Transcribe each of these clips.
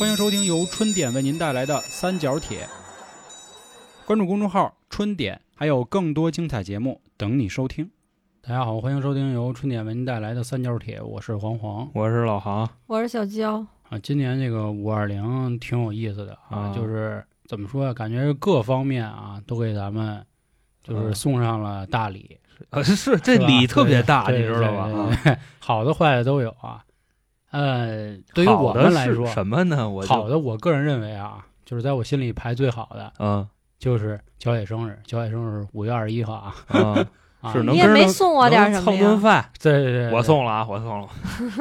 欢迎收听由春点为您带来的三角铁。关注公众号“春点”，还有更多精彩节目等你收听。大家好，欢迎收听由春点为您带来的三角铁，我是黄黄我是老航，我是小娇，啊。今年这个五二零挺有意思的啊，啊就是怎么说呀？感觉各方面啊都给咱们就是嗯送上了大礼，呃，是这礼特别大，你知道吧？好的坏的都有啊。呃，对于我们来说，什么呢？我就好的，我个人认为啊，就是在我心里排最好的嗯就是小野生日，小野生日五月二十一号啊，啊，啊是能你也没送我点什么能蹭顿？饭，对对对，我送了啊，我送了，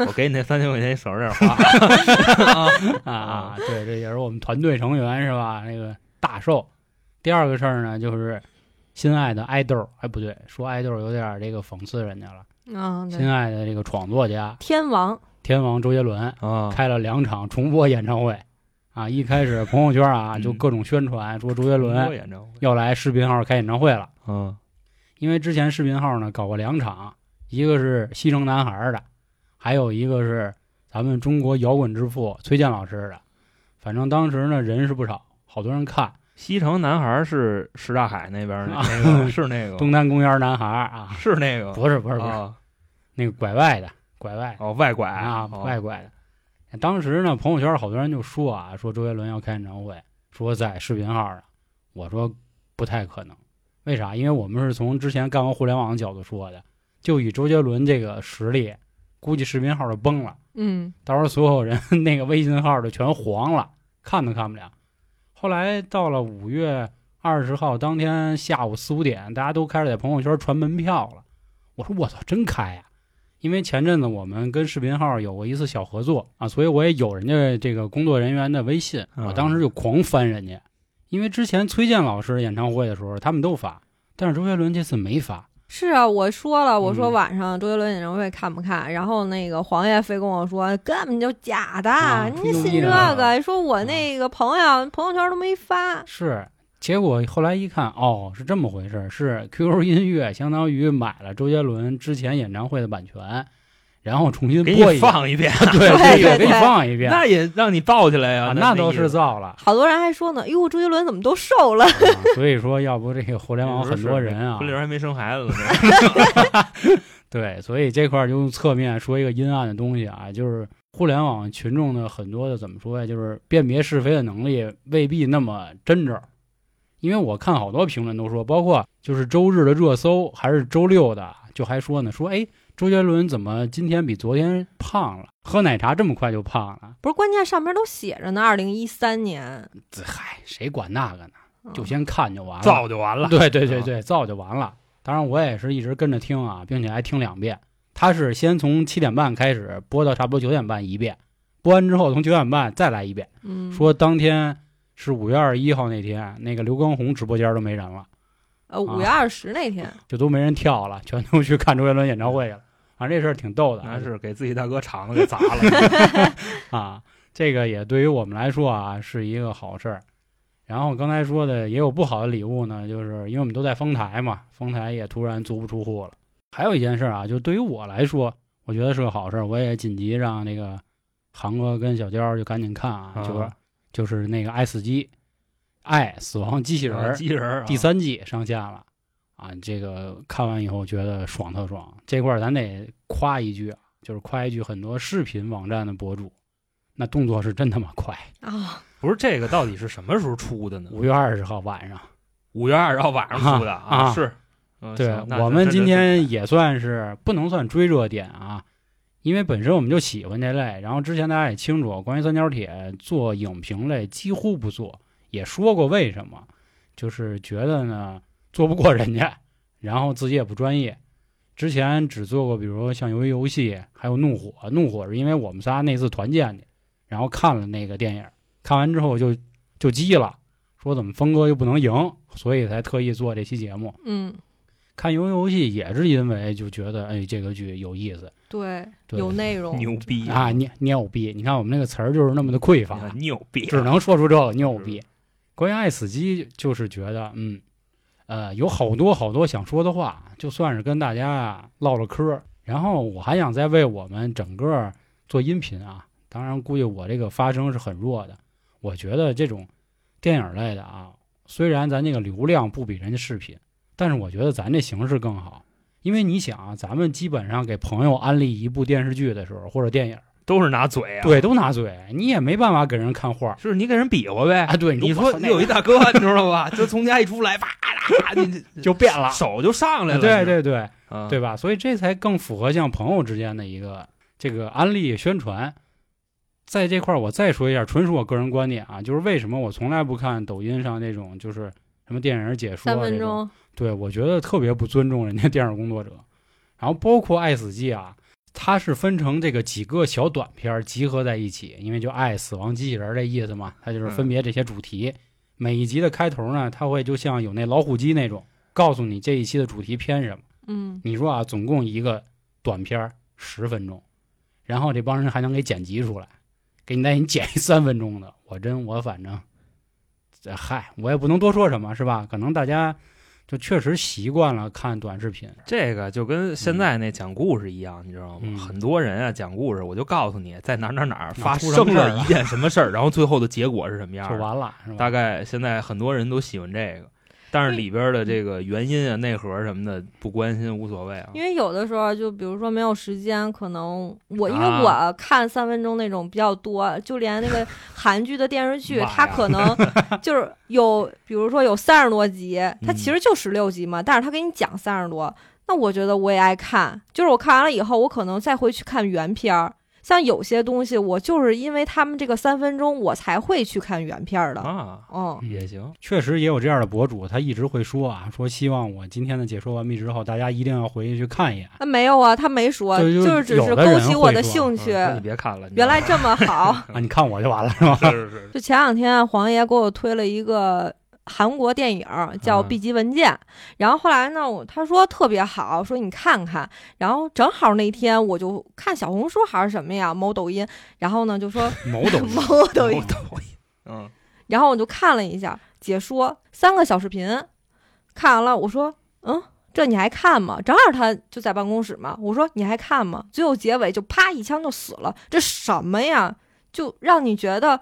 我给你那三千块钱省着点花 啊啊，对，这也是我们团队成员是吧？那个大寿。第二个事儿呢，就是心爱的爱豆，哎，不对，说爱豆有点这个讽刺人家了。嗯，心对，爱的这个创作家天王，天王周杰伦啊，开了两场重播演唱会啊！一开始朋友圈啊嗯就各种宣传说周杰伦要来视频号开演唱会了。嗯因为之前视频号呢搞过两场，一个是西城男孩的，还有一个是咱们中国摇滚之父崔健老师的。反正当时呢人是不少，好多人看。西城男孩是什刹海那边 那个是那个东单公园男孩啊，是那个不是不是不是、啊那个拐外的拐外哦外拐啊哦外拐的。当时呢朋友圈好多人就说啊，说周杰伦要开演唱会，说在视频号上。我说不太可能，为啥？因为我们是从之前干过互联网的角度说的，就以周杰伦这个实力，估计视频号就崩了。嗯，到时候所有人 那个微信号就全黄了，看都看不了。后来到了五月二十号当天下午四五点，大家都开始在朋友圈传门票了。我说我操，真开呀、因为前阵子我们跟视频号有过一次小合作啊，所以我也有人家这个工作人员的微信，嗯我当时就狂翻人家。因为之前崔健老师演唱会的时候，他们都发，但是周杰伦这次没发。是啊，我说了，我说嗯晚上周杰伦演唱会看不看？然后那个黄爷非跟我说根本就假的，啊你信这个？说我那个朋友朋友圈都没发，是，结果后来一看，哦，是这么回事儿，是 QQ 音乐相当于买了周杰伦之前演唱会的版权，然后重新给你播一遍，放一遍，对对对给你放一遍，那也让你抱起来呀啊，，那都是造了。好多人还说呢，哟，周杰伦怎么都瘦了？啊所以说，要不这个互联网很多人啊婚，礼还没生孩子呢，对，所以这块儿就用侧面说一个阴暗的东西啊，就是互联网群众的很多的怎么说呀，就是辨别是非的能力未必那么真着。因为我看好多评论都说，包括就是周日的热搜还是周六的，就还说呢，说哎，周杰伦怎么今天比昨天胖了？喝奶茶这么快就胖了？不是，关键上面都写着呢，二零一三年，这嗨，谁管那个呢？嗯就先看就完了。造就完了。对对对对，造就完了。当然，我也是一直跟着听啊，并且还听两遍。他是先从七点半开始播到差不多九点半一遍，播完之后从九点半再来一遍。嗯，说当天是五月二十一号那天，那个刘畊宏直播间都没人了，呃五月二十那天，就都没人跳了，全都去看周杰伦演唱会去了。反啊，这事儿挺逗的啊，那是给自己大哥场子给砸了。啊，这个也对于我们来说啊是一个好事儿。然后刚才说的也有不好的礼物呢，就是因为我们都在丰台嘛，丰台也突然足不出户了。还有一件事啊，就对于我来说，我觉得是个好事儿，我也紧急让那个航哥跟小娇就赶紧看啊，啊就是就是那个《爱死机》《爱死亡机器人儿》机器人儿啊第三季上线了啊！这个看完以后觉得爽特爽，这块儿咱得夸一句啊，就是夸一句很多视频网站的博主，那动作是真他妈快。啊，不是这个到底是什么时候出的呢？五月二十号晚上，五月二十号晚上出的啊是。嗯对我们今天也算是不能算追热点啊，因为本身我们就喜欢这类，然后之前大家也清楚，关于三角铁做影评类几乎不做，也说过为什么，就是觉得呢做不过人家，然后自己也不专业。之前只做过，比如说像鱿鱼游戏，还有怒火。怒火是因为我们仨那次团建去，然后看了那个电影，看完之后就就急了，说怎么峰哥又不能赢，所以才特意做这期节目。嗯，看鱿鱼游戏也是因为就觉得哎这个剧有意思对，对有内容，牛逼啊，牛牛逼！你看我们那个词儿就是那么的匮乏，牛逼，只能说出这个牛逼。关于爱死机，就是觉得嗯，呃，有好多好多想说的话，就算是跟大家唠唠嗑儿。然后我还想再为我们整个做音频啊，当然，估计我这个发声是很弱的。我觉得这种电影类的啊，虽然咱这个流量不比人家视频，但是我觉得咱这形式更好。因为你想啊，咱们基本上给朋友安利一部电视剧的时候或者电影，都是拿嘴啊，对，都拿嘴，你也没办法给人看画就是你给人比划呗。啊。对，你说说有一大哥，你知道吧？就从家一出来，啪啦，你 这就变了，手就上来了。对对对，啊对吧？所以这才更符合像朋友之间的一个这个安利宣传。在这块儿，我再说一下，纯属我个人观点啊，就是为什么我从来不看抖音上那种就是什么电影解说、啊、三分这种钟，对我觉得特别不尊重人家电影工作者。然后包括《爱死机》啊，它是分成这个几个小短片集合在一起，因为就爱死亡机器人儿这意思嘛，它就是分别这些主题。每一集的开头呢，它会就像有那老虎机那种，告诉你这一期的主题偏什么。嗯，你说啊，总共一个短片十分钟，然后这帮人还能给剪辑出来，给你再给你剪一三分钟的，我真我反正，这嗨，我也不能多说什么，是吧？可能大家就确实习惯了看短视频，这个就跟现在那讲故事一样，你知道吗？嗯很多人啊讲故事，我就告诉你在哪儿哪儿哪儿发出什生么事儿啊了一件什么事儿，然后最后的结果是什么样的。就完了，是吧？大概现在很多人都喜欢这个，但是里边的这个原因啊、内核什么的不关心无所谓啊。因为有的时候就比如说没有时间，可能我因为啊我看三分钟那种比较多，就连那个韩剧的电视剧，它可能就是有，比如说有三十多集，它嗯其实就十六集嘛，但是它给你讲三十多，那我觉得我也爱看，就是我看完了以后，我可能再回去看原片儿。像有些东西，我就是因为他们这个三分钟，我才会去看原片儿的。啊，嗯，也行，确实也有这样的博主，他一直会说啊，说希望我今天的解说完毕之后，大家一定要回去去看一眼。那没有啊，他没说，就就就是只是勾起我的兴趣。那你别看了，原来这么好，啊，你看我就完了是吧？是是是，就前两天黄爷给我推了一个韩国电影叫《嗯 B 级文件》，然后后来呢，我他说特别好，说你看看，然后正好那天我就看小红书还是什么呀，某抖音，然后呢就说 某抖音某抖音，抖音，嗯，然后我就看了一下解说，三个小视频，看完了，我说嗯。这你还看吗？正好他就在办公室嘛。我说你还看吗？最后结尾就啪一枪就死了，这什么呀？就让你觉得，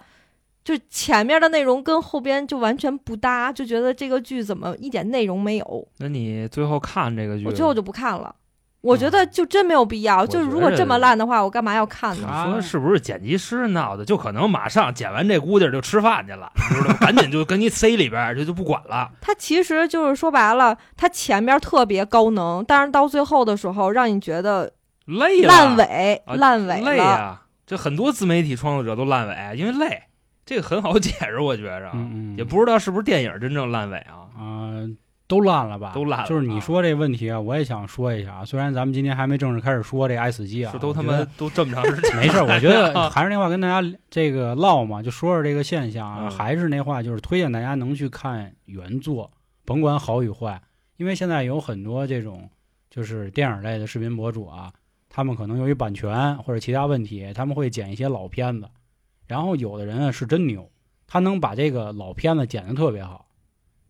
就前面的内容跟后边就完全不搭，就觉得这个剧怎么一点内容没有？那你最后看这个剧，我最后就不看了。我觉得就真没有必要。我就是如果这么烂的话，我干嘛要看呢？你说是不是剪辑师闹的？就可能马上剪完这估计就吃饭去了，知道？赶紧就给你塞里边儿，就就不管了。他其实就是说白了，他前面特别高能，但是到最后的时候，让你觉得累了，烂尾，啊烂尾了。累呀、这很多自媒体创作者都烂尾，因为累。这个很好解释，我觉着，嗯嗯，也不知道是不是电影真正烂尾啊。啊、都烂了吧？都烂了就是你说这问题啊，我也想说一下啊。虽然咱们今天还没正式开始说这爱死机啊，是都他妈都这么长时间，没事儿。我觉得 还是那话，跟大家这个唠嘛，就说说这个现象啊。嗯还是那话，就是推荐大家能去看原作，甭管好与坏，因为现在有很多这种就是电影类的视频博主啊，他们可能由于版权或者其他问题，他们会剪一些老片子，然后有的人啊是真牛，他能把这个老片子剪得特别好。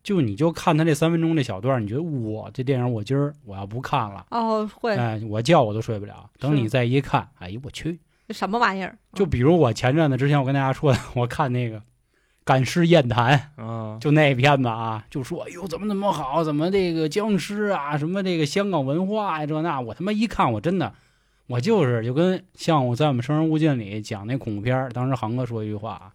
就你就看他这三分钟这小段儿，你觉得我，这电影我今儿我要不看了，哦，会哎，我觉我都睡不了。等你再一看，哎呦我去！什么玩意儿？就比如我前阵子之前我跟大家说的，我看那个《赶尸宴谈》，啊，就那片子啊，就说哎呦怎么怎么好，怎么这个僵尸啊，什么这个香港文化呀、这那，我他妈一看我真的，我就是就跟像我在我们《生人勿近》里讲那恐怖片儿，当时航哥说一句话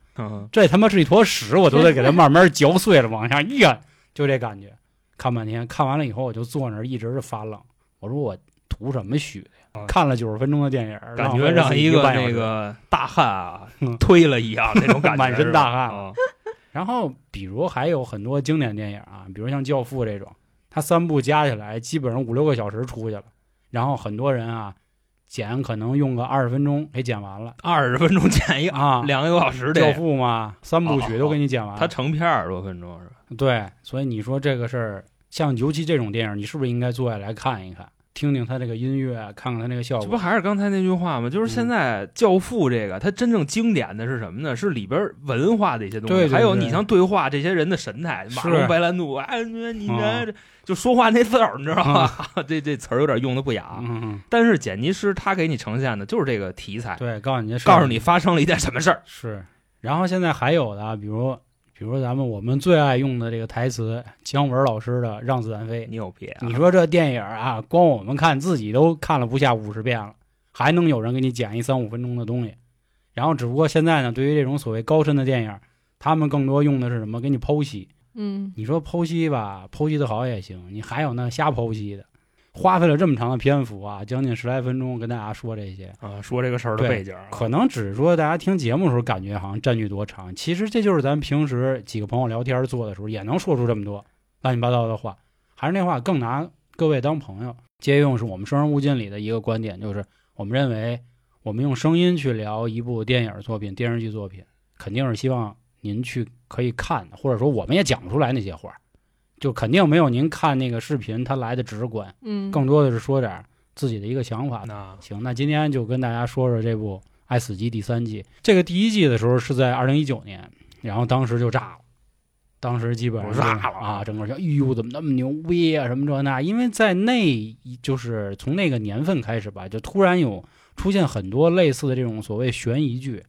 这他妈是一坨屎，我都得给它慢慢嚼碎了往下咽，就这感觉。看半天，看完了以后我就坐那儿一直是发愣，我说我图什么虚的呀？啊看了九十分钟的电影，感觉让一个那个大汉啊 嗯推了一样那种感觉，满身大汗然后，比如还有很多经典电影啊，比如像《教父》这种，它三部加起来基本上五六个小时出去了，然后很多人啊剪可能用个二十分钟给剪完了 二十分钟剪一啊。两个多小时教得，父嘛，三部曲都给你剪完了。他成片二十多分钟是吧？对，所以你说这个事儿，像尤其这种电影，你是不是应该坐下来看一看？听听他这个音乐，看看他那个效果这不。还是刚才那句话吗？就是现在《教父》这个，它真正经典的是什么呢？是里边文化的一些东西，对对对还有你像对话这些人的神态，马龙白兰度，哎，你这就说话那字儿，你知道吗？这这词儿有点用的不雅。但是剪辑师他给你呈现的就是这个题材，对，告诉你告诉你发生了一件什么事儿。是。然后现在还有的啊，比如比如咱们我们最爱用的这个台词，姜文老师的《让子弹飞》。牛逼啊！你说这电影啊，光我们看自己都看了不下五十遍了，还能有人给你剪一三五分钟的东西？然后只不过现在呢，对于这种所谓高深的电影，他们更多用的是什么？给你剖析。嗯，你说剖析吧，剖析的好也行，你还有那瞎剖析的，花费了这么长的篇幅啊，将近十来分钟跟大家说这些，啊，说这个事儿的背景，可能只是说大家听节目的时候感觉好像占据多长，其实这就是咱平时几个朋友聊天做的时候也能说出这么多乱七八糟的话。还是那话，更拿各位当朋友。借用是我们《生人勿近》里的一个观点，就是我们认为我们用声音去聊一部电影作品、电视剧作品，肯定是希望您去可以看的，或者说我们也讲不出来那些话，就肯定没有您看那个视频他来的直观，嗯，更多的是说点自己的一个想法。那行，那今天就跟大家说说这部《爱死机》第三季。这个第一季的时候是在二零一九年，然后当时就炸了，当时基本上炸了啊，整个就哎呦怎么那么牛逼啊什么这那，因为在那就是从那个年份开始吧，就突然有出现很多类似的这种所谓悬疑剧，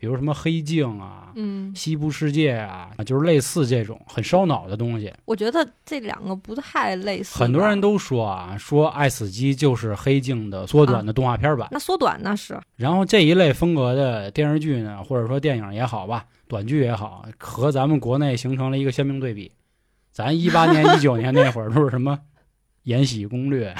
比如什么黑镜啊。嗯，西部世界啊，就是类似这种很烧脑的东西，我觉得这两个不太类似。很多人都说啊，说《爱死机》就是黑镜的缩短的动画片版。那缩短那是，然后这一类风格的电视剧呢，或者说电影也好吧，短剧也好，和咱们国内形成了一个鲜明对比。咱一八年、一九年那会儿都是什么《延禧攻略》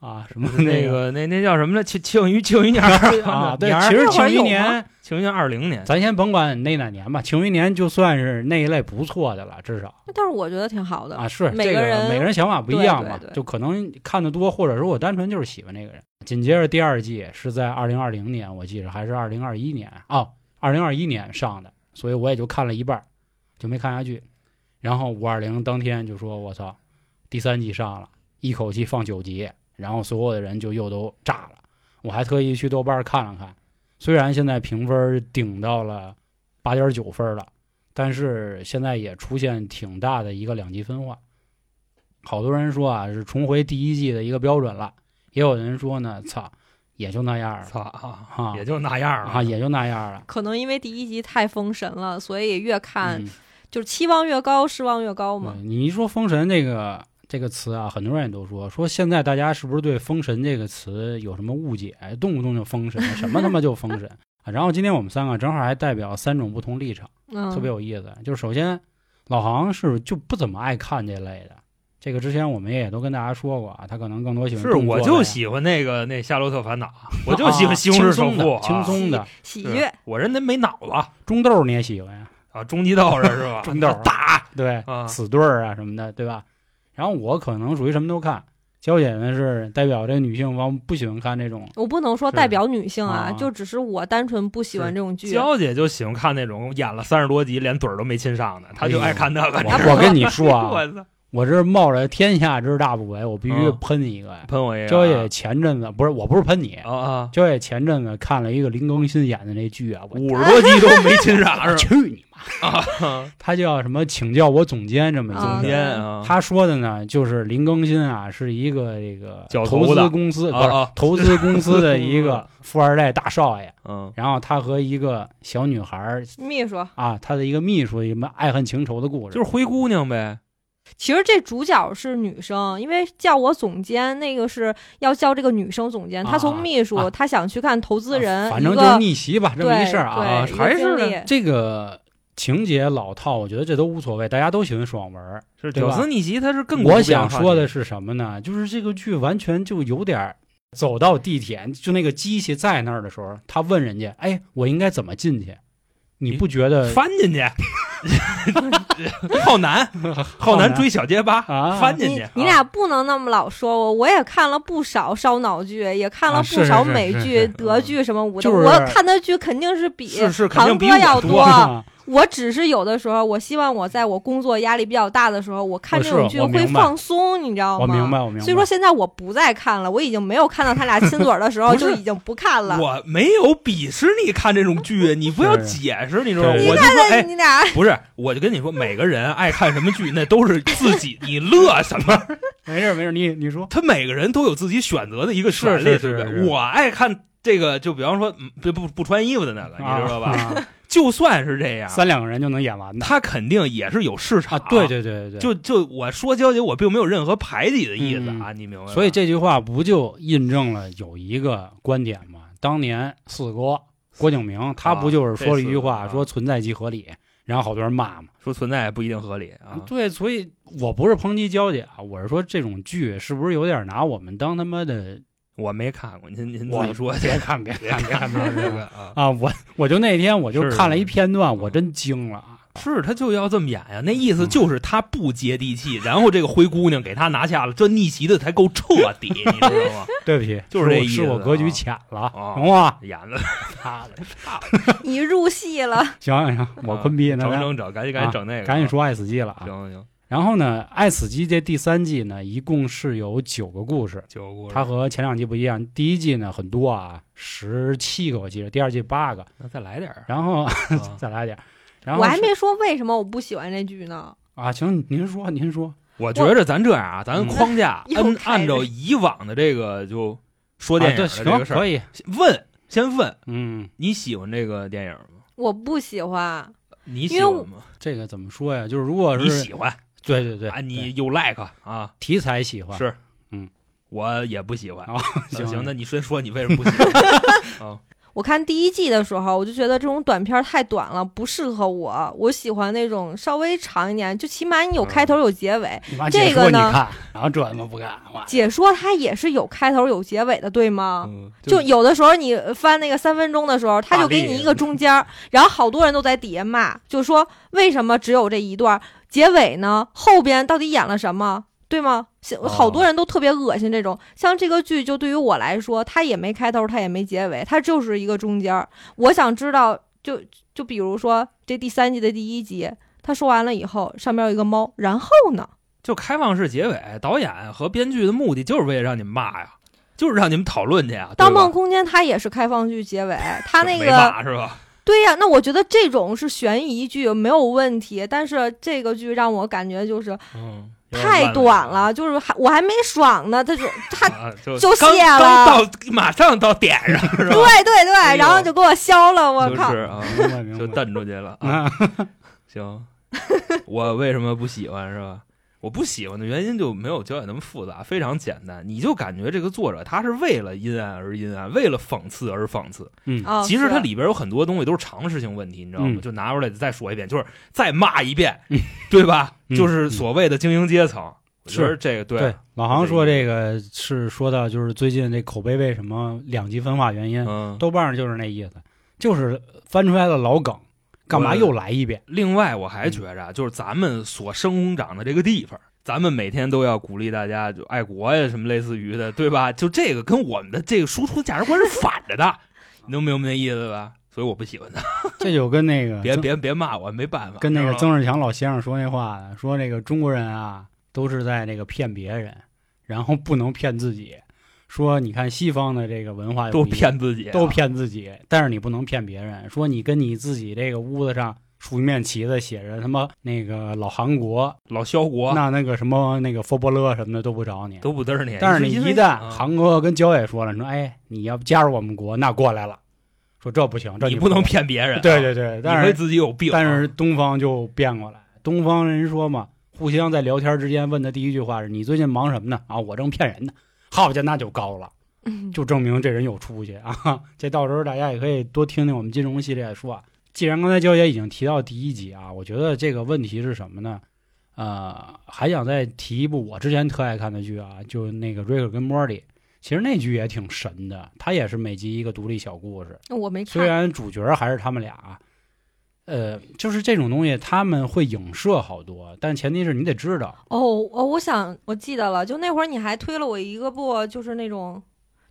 啊，什么那个个那那叫什么来？庆庆余庆余年啊，对，其实《庆余年 》，庆余年二零年，咱先甭管那哪年吧，《庆余年》就算是那一类不错的了，至少但是我觉得挺好的。啊，是这个每个人每个人想法不一样嘛，就可能看的多，或者说我单纯就是喜欢这个人。紧接着第二季是在二零二零年，我记着还是二零二一年哦，二零二一年上的，所以我也就看了一半儿，就没看下去。然后五二零当天就说：“我操，第三季上了，一口气放九集，然后所有的人就又都炸了。”我还特意去豆瓣儿看了看，虽然现在评分顶到了八点九分了，但是现在也出现挺大的一个两极分化。好多人说啊，是重回第一季的一个标准了，也有人说呢，操，也就那样了操啊，啊也就那样了啊，也就那样了。可能因为第一集太封神了，所以越看、嗯就是期望越高，失望越高嘛。你一说“封神”这个这个词啊，很多人也都说说现在大家是不是对“封神”这个词有什么误解？动不动就封神，什么他妈就封神 啊！然后今天我们三个正好还代表三种不同立场，嗯，特别有意思。就是首先，老杭是就不怎么爱看这类的，这个之前我们也都跟大家说过啊，他可能更多喜欢是，我就喜欢那个那《夏洛特烦恼 》，我就喜欢《西红柿首富》啊，轻松的喜悦。我人家没脑子中豆你也喜欢呀？啊，终极斗士是吧？中豆打对，啊死对儿啊什么的，对吧？然后我可能属于什么都看，娇姐呢是代表这女性方不喜欢看这种我不能说代表女性啊，啊就只是我单纯不喜欢这种剧。娇姐就喜欢看那种演了三十多集连嘴儿都没亲上的，她就爱看那个。我我跟你说啊，我操，我这冒着天下之大不韪，我必须嗯喷一个呀。喷我一个娇姐前阵子不是，我不是喷你，啊啊，娇姐前阵子看了一个林更新演的那剧啊，五十多集都没亲上 去你？啊，他叫什么？请叫我总监这么总。监啊，他说的呢，就是林更新啊，是一个这个投资公司，不是投资公司的一个 富二代大少爷。嗯然后他和一个小女孩儿秘书，啊，他的一个秘书，什么爱恨情仇的故事，就是灰姑娘呗。其实这主角是女生，因为叫我总监，那个是要叫这个女生总监。啊她从秘书，啊她想去看投资人，反正就是逆袭吧，这么一事儿啊。还是这个情节老套，我觉得这都无所谓，大家都喜欢爽文儿。是对吧屌丝逆袭，它是更我想说的是什么呢？就是这个剧完全就有点儿走到地铁，就那个机器在那儿的时候，他问人家：“哎，我应该怎么进去？”你不觉得翻进去，浩南，浩南追小结巴，啊翻进去。啊你俩不能那么老说我，我也看了不少烧脑剧，也看了啊不少美剧、德剧什么舞的。就我看的剧肯定是比是是肯定要多啊 我只是有的时候，我希望我在我工作压力比较大的时候，我看这种剧会放松，你知道吗？我明白，我明白。所以说现在我不再看了，我已经没有看到他俩亲嘴儿的时候就已经不看了。我没有鄙视你看这种剧，你不要解释，你知道吗？对我就说，哎，你俩不是，我就跟你说，每个人爱看什么剧，那都是自己，你乐什么？没事没事，你你说他每个人都有自己选择的一个权利，是是对不对？我爱看这个，就比方说，嗯不不不穿衣服的那个，你知道吧？啊就算是这样，三两个人就能演完的他肯定也是有市场。啊！对对对对对，就就我说娇姐，我并没有任何排挤的意思啊，你明白吗？所以这句话不就印证了有一个观点吗？当年四哥郭敬明，他不就是说了一句话，说存在即合理，然后好多人骂嘛。说存在也不一定合理啊。对，所以我不是抨击娇姐啊，我是说这种剧是不是有点拿我们当他妈的？我没看过，您您自我己说去。别看别看别看别看别看这个啊，啊！我我就那天我就看了一片段，嗯我真惊了啊！是他就要这么演呀，那意思就是他不接地气，然后这个灰姑娘给他拿下了，这逆袭的才够彻底，你知道吗？对不起，就是这意思我是我格局啊浅了，啊行吗？演的他的你入戏了，行行行，我坤逼整整整，赶紧赶紧整那个，赶紧说爱死机了啊！行行，然后呢，《爱死机》这第三季呢，一共是有九个故事，九个故事，它和前两季不一样。第一季呢很多啊，十七个我记得，第二季八个，那再来点儿然后啊 再来点儿。然后我还没说为什么我不喜欢这剧呢。啊，行，您说您说，我觉着咱这样啊，咱嗯框架 按按照以往的这个就说电影行的这个事儿，可以，问先问嗯，你喜欢这个电影吗？我不喜欢，你因为我喜欢吗？这个怎么说呀？就是如果你是喜欢对对对，啊，对。你有 like 啊，题材喜欢。是，嗯，我也不喜欢。啊，行。行那你先说你为什么不喜欢。啊？我看第一季的时候，我就觉得这种短片太短了，不适合我。我喜欢那种稍微长一点，就起码你有开头有结尾。这个呢看，然后这怎么不看，哇。解说它也是有开头有结尾的，对吗？嗯就有的时候你翻那个三分钟的时候，他就给你一个中间，然后好多人都在底下骂，就说为什么只有这一段儿结尾呢？后边到底演了什么？对吗？好多人都特别恶心这种。像这个剧，就对于我来说，它也没开头，它也没结尾，它就是一个中间儿。我想知道，就就比如说这第三季的第一集，他说完了以后，上面有一个猫，然后呢？就开放式结尾，导演和编剧的目的就是为了让你们骂呀，就是让你们讨论去啊。《盗梦空间》它也是开放剧结尾，它那没个骂是吧？对呀，那我觉得这种是悬疑剧没有问题，但是这个剧让我感觉就是嗯，太短了，就是还我还没爽呢，他就 他啊，就就刚卸了刚到马上到点上 是吧？对对对，哎然后就给我消了，我靠！就是就。蹬出去了啊。啊，行，我为什么不喜欢是吧？我不喜欢的原因就没有焦点那么复杂，非常简单。你就感觉这个作者他是为了阴暗而阴暗，为了讽刺而讽刺。嗯，哦其实它里边有很多东西都是常识性问题，你知道吗？嗯就拿出来再说一遍，就是再骂一遍，对吧？嗯就是所谓的精英阶层。是这个对对，老航说这个是说到就是最近这口碑为什么两极分化原因，嗯。豆瓣上就是那意思，就是翻出来的老梗，干嘛又来一遍？另外，我还觉着啊，就是咱们所生长的这个地方，咱们每天都要鼓励大家就爱国呀，什么类似于的，对吧？就这个跟我们的这个输出价值观是反着的，你能明白那意思吧？所以我不喜欢他，这就跟那个别别别骂我，没办法。跟那个曾仕强老先生说那话，说那个中国人啊都是在那个骗别人，然后不能骗自己。说你看西方的这个文化都骗自己啊，都骗自己，但是你不能骗别人。说你跟你自己这个屋子上竖一面旗子，写着他妈那个老韩国，老萧国那那个什么那个佛伯勒什么的都不找你。都不嘚你。但是你一旦啊韩国跟焦野说了，说哎你要加入我们国，那过来了，说这不行，这你不能能。骗别人啊，对对对，但是自己有病啊。但是东方就变过来，东方人说嘛，互相在聊天之间问的第一句话是你最近忙什么呢？啊，我正骗人呢。好家伙，那就高了。嗯就证明这人有出息啊！这到时候大家也可以多听听我们金融系列说啊。既然刚才焦姐已经提到第一集啊，我觉得这个问题是什么呢？呃，还想再提一部我之前特爱看的剧啊，就那个《瑞克跟莫蒂》，其实那剧也挺神的，它也是每集一个独立小故事，我没虽，然主角还是他们俩啊，呃，就是这种东西他们会影射好多，但前提是你得知道。哦哦，我想我记得了，就那会儿你还推了我一个部，就是那种。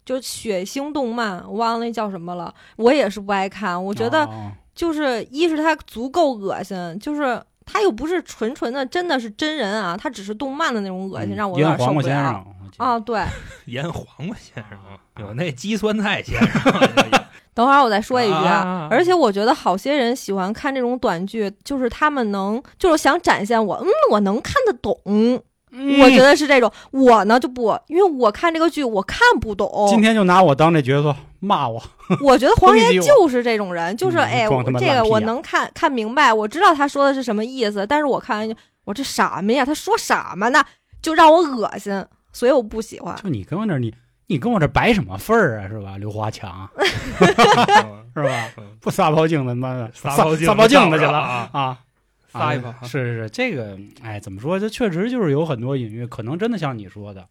就血腥动漫，我忘了那叫什么了。我也是不爱看，我觉得哦就是一是它足够恶心，就是它又不是纯纯的真的是真人啊，它只是动漫的那种恶心，让我有点受不了。黄瓜先生我记得啊，对，腌黄瓜先生，有那鸡酸菜先生。等会儿我再说一句啊而且我觉得好些人喜欢看这种短剧，就是他们能，就是想展现我，嗯，我能看得懂。嗯我觉得是这种，我呢就不，因为我看这个剧我看不懂。今天就拿我当这角色骂我，我觉得黄抨击我爷就是这种人，就是嗯哎，我这个我能看看明白，我知道他说的是什么意思，但是我看完就我这什么呀？他说什么呢？就让我恶心，所以我不喜欢。就你跟我那你你跟我这摆什么份儿啊，是吧？刘华强 是吧？不撒泡镜子，妈的撒泡镜子撒泡镜子去了上啊啊！撒一泡啊是是是，这个哎，怎么说？这确实就是有很多隐喻，可能真的像你说的，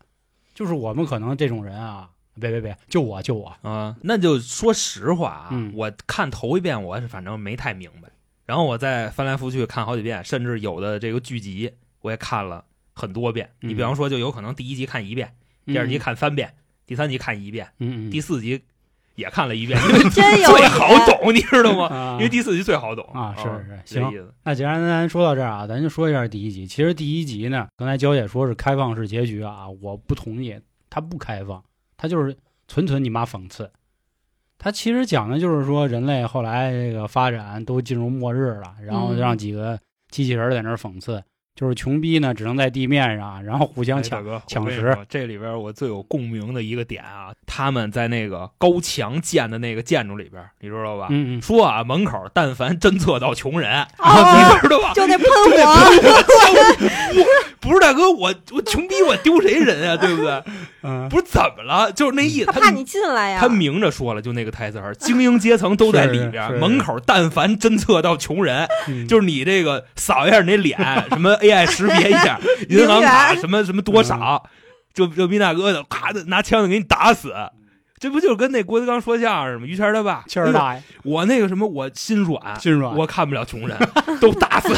就是我们可能这种人啊，别别别，就我就我，啊，那就说实话啊，嗯我看头一遍我是反正没太明白，然后我再翻来覆去看好几遍，甚至有的这个剧集我也看了很多遍。嗯你比方说，就有可能第一集看一遍，第二集看三遍，第三集看一遍，嗯嗯，第四集也看了一遍，因为真有最好懂，你知道吗？啊因为第四集最好懂啊是是行那既然咱说到这儿啊，咱就说一下第一集。其实第一集呢，刚才娇姐说是开放式结局啊，我不同意，它不开放，它就是纯纯你妈讽刺。它其实讲的就是说，人类后来这个发展都进入末日了，然后嗯让几个机器人在那儿讽刺，就是穷逼呢只能在地面上，然后互相抢。哎，抢食这里边我最有共鸣的一个点啊，他们在那个高墙建的那个建筑里边，你知道吧？嗯嗯，说啊，门口但凡侦测到穷人，哦，你知道吧？就那喷火，不是大哥，我我穷逼，我丢谁人啊？对不对？嗯，不是怎么了？就是那意思，他他怕你进来呀。他明着说了，就那个台词儿，精英阶层都在 里边，门口但凡侦测到穷人，嗯就是你这个扫一下你那脸，什么 AI 识别一下，银行卡什么什么多少，就就逼大哥的，咔的拿枪就给你打死。这不就是跟那郭德纲说相声吗？于谦他爸，谦儿大爷，我那个什么，我心软，心软。我看不了穷人，都打死。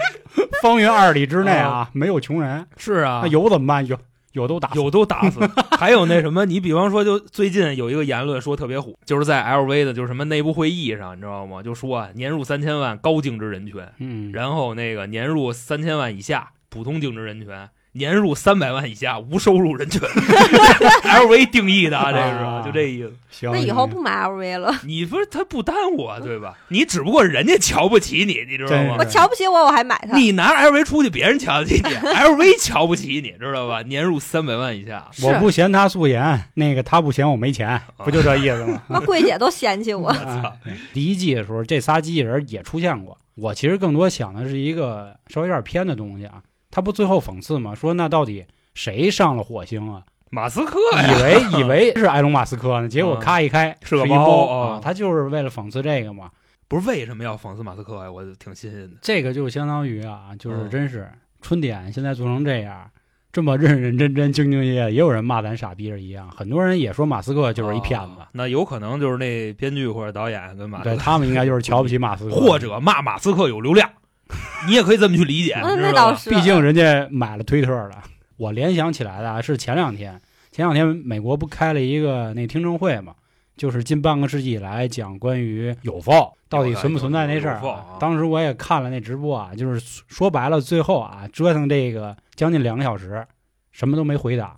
方圆二里之内啊，没有穷人，是啊那，有怎么办？有有都打死。有都打死。还有那什么，你比方说，就最近有一个言论说特别火，就是在 LV 的，就是什么内部会议上，你知道吗？就说啊，年入三千万高净值人群，嗯，然后那个年入三千万以下普通净值人群，年入三百万以下无收入人群。LV 定义的啊，这是啊就这意思。行，那以后不买 LV 了，你不是他不耽误啊，对吧？你只不过人家瞧不起你，你知道吗我？瞧不起我，我还买它。你拿 LV 出去，别人瞧得起你，LV 瞧不起你，知道吧？年入三百万以下，我不嫌他素颜，那个他不嫌我没钱，不就这意思吗？那柜姐都嫌弃我。啊第一季的时候，这仨机器人也出现过。我其实更多想的是一个稍微有点偏的东西啊。他不最后讽刺吗？说那到底谁上了火星啊？马斯克以，为 以为是埃隆马斯克呢，结果嗯咔一开是个包哦啊，他就是为了讽刺这个嘛。不是为什么要讽刺马斯克呀？我挺新鲜的。这个就相当于啊，就是嗯真是春点现在做成这样，这么认认真真、兢兢业业，也有人骂咱傻逼是一样。很多人也说马斯克就是一骗子，哦那有可能就是那编剧或者导演跟马斯克，对他们应该就是瞧不起马斯克，或者骂马斯克有流量，你也可以这么去理解。嗯，知道吧那倒是。毕竟人家买了推特了。我联想起来的啊是前两天，前两天美国不开了一个那听证会嘛，就是近半个世纪以来讲关于有否到底存不存在那事儿。当时我也看了那直播啊，就是说白了，最后啊折腾这个将近两个小时，什么都没回答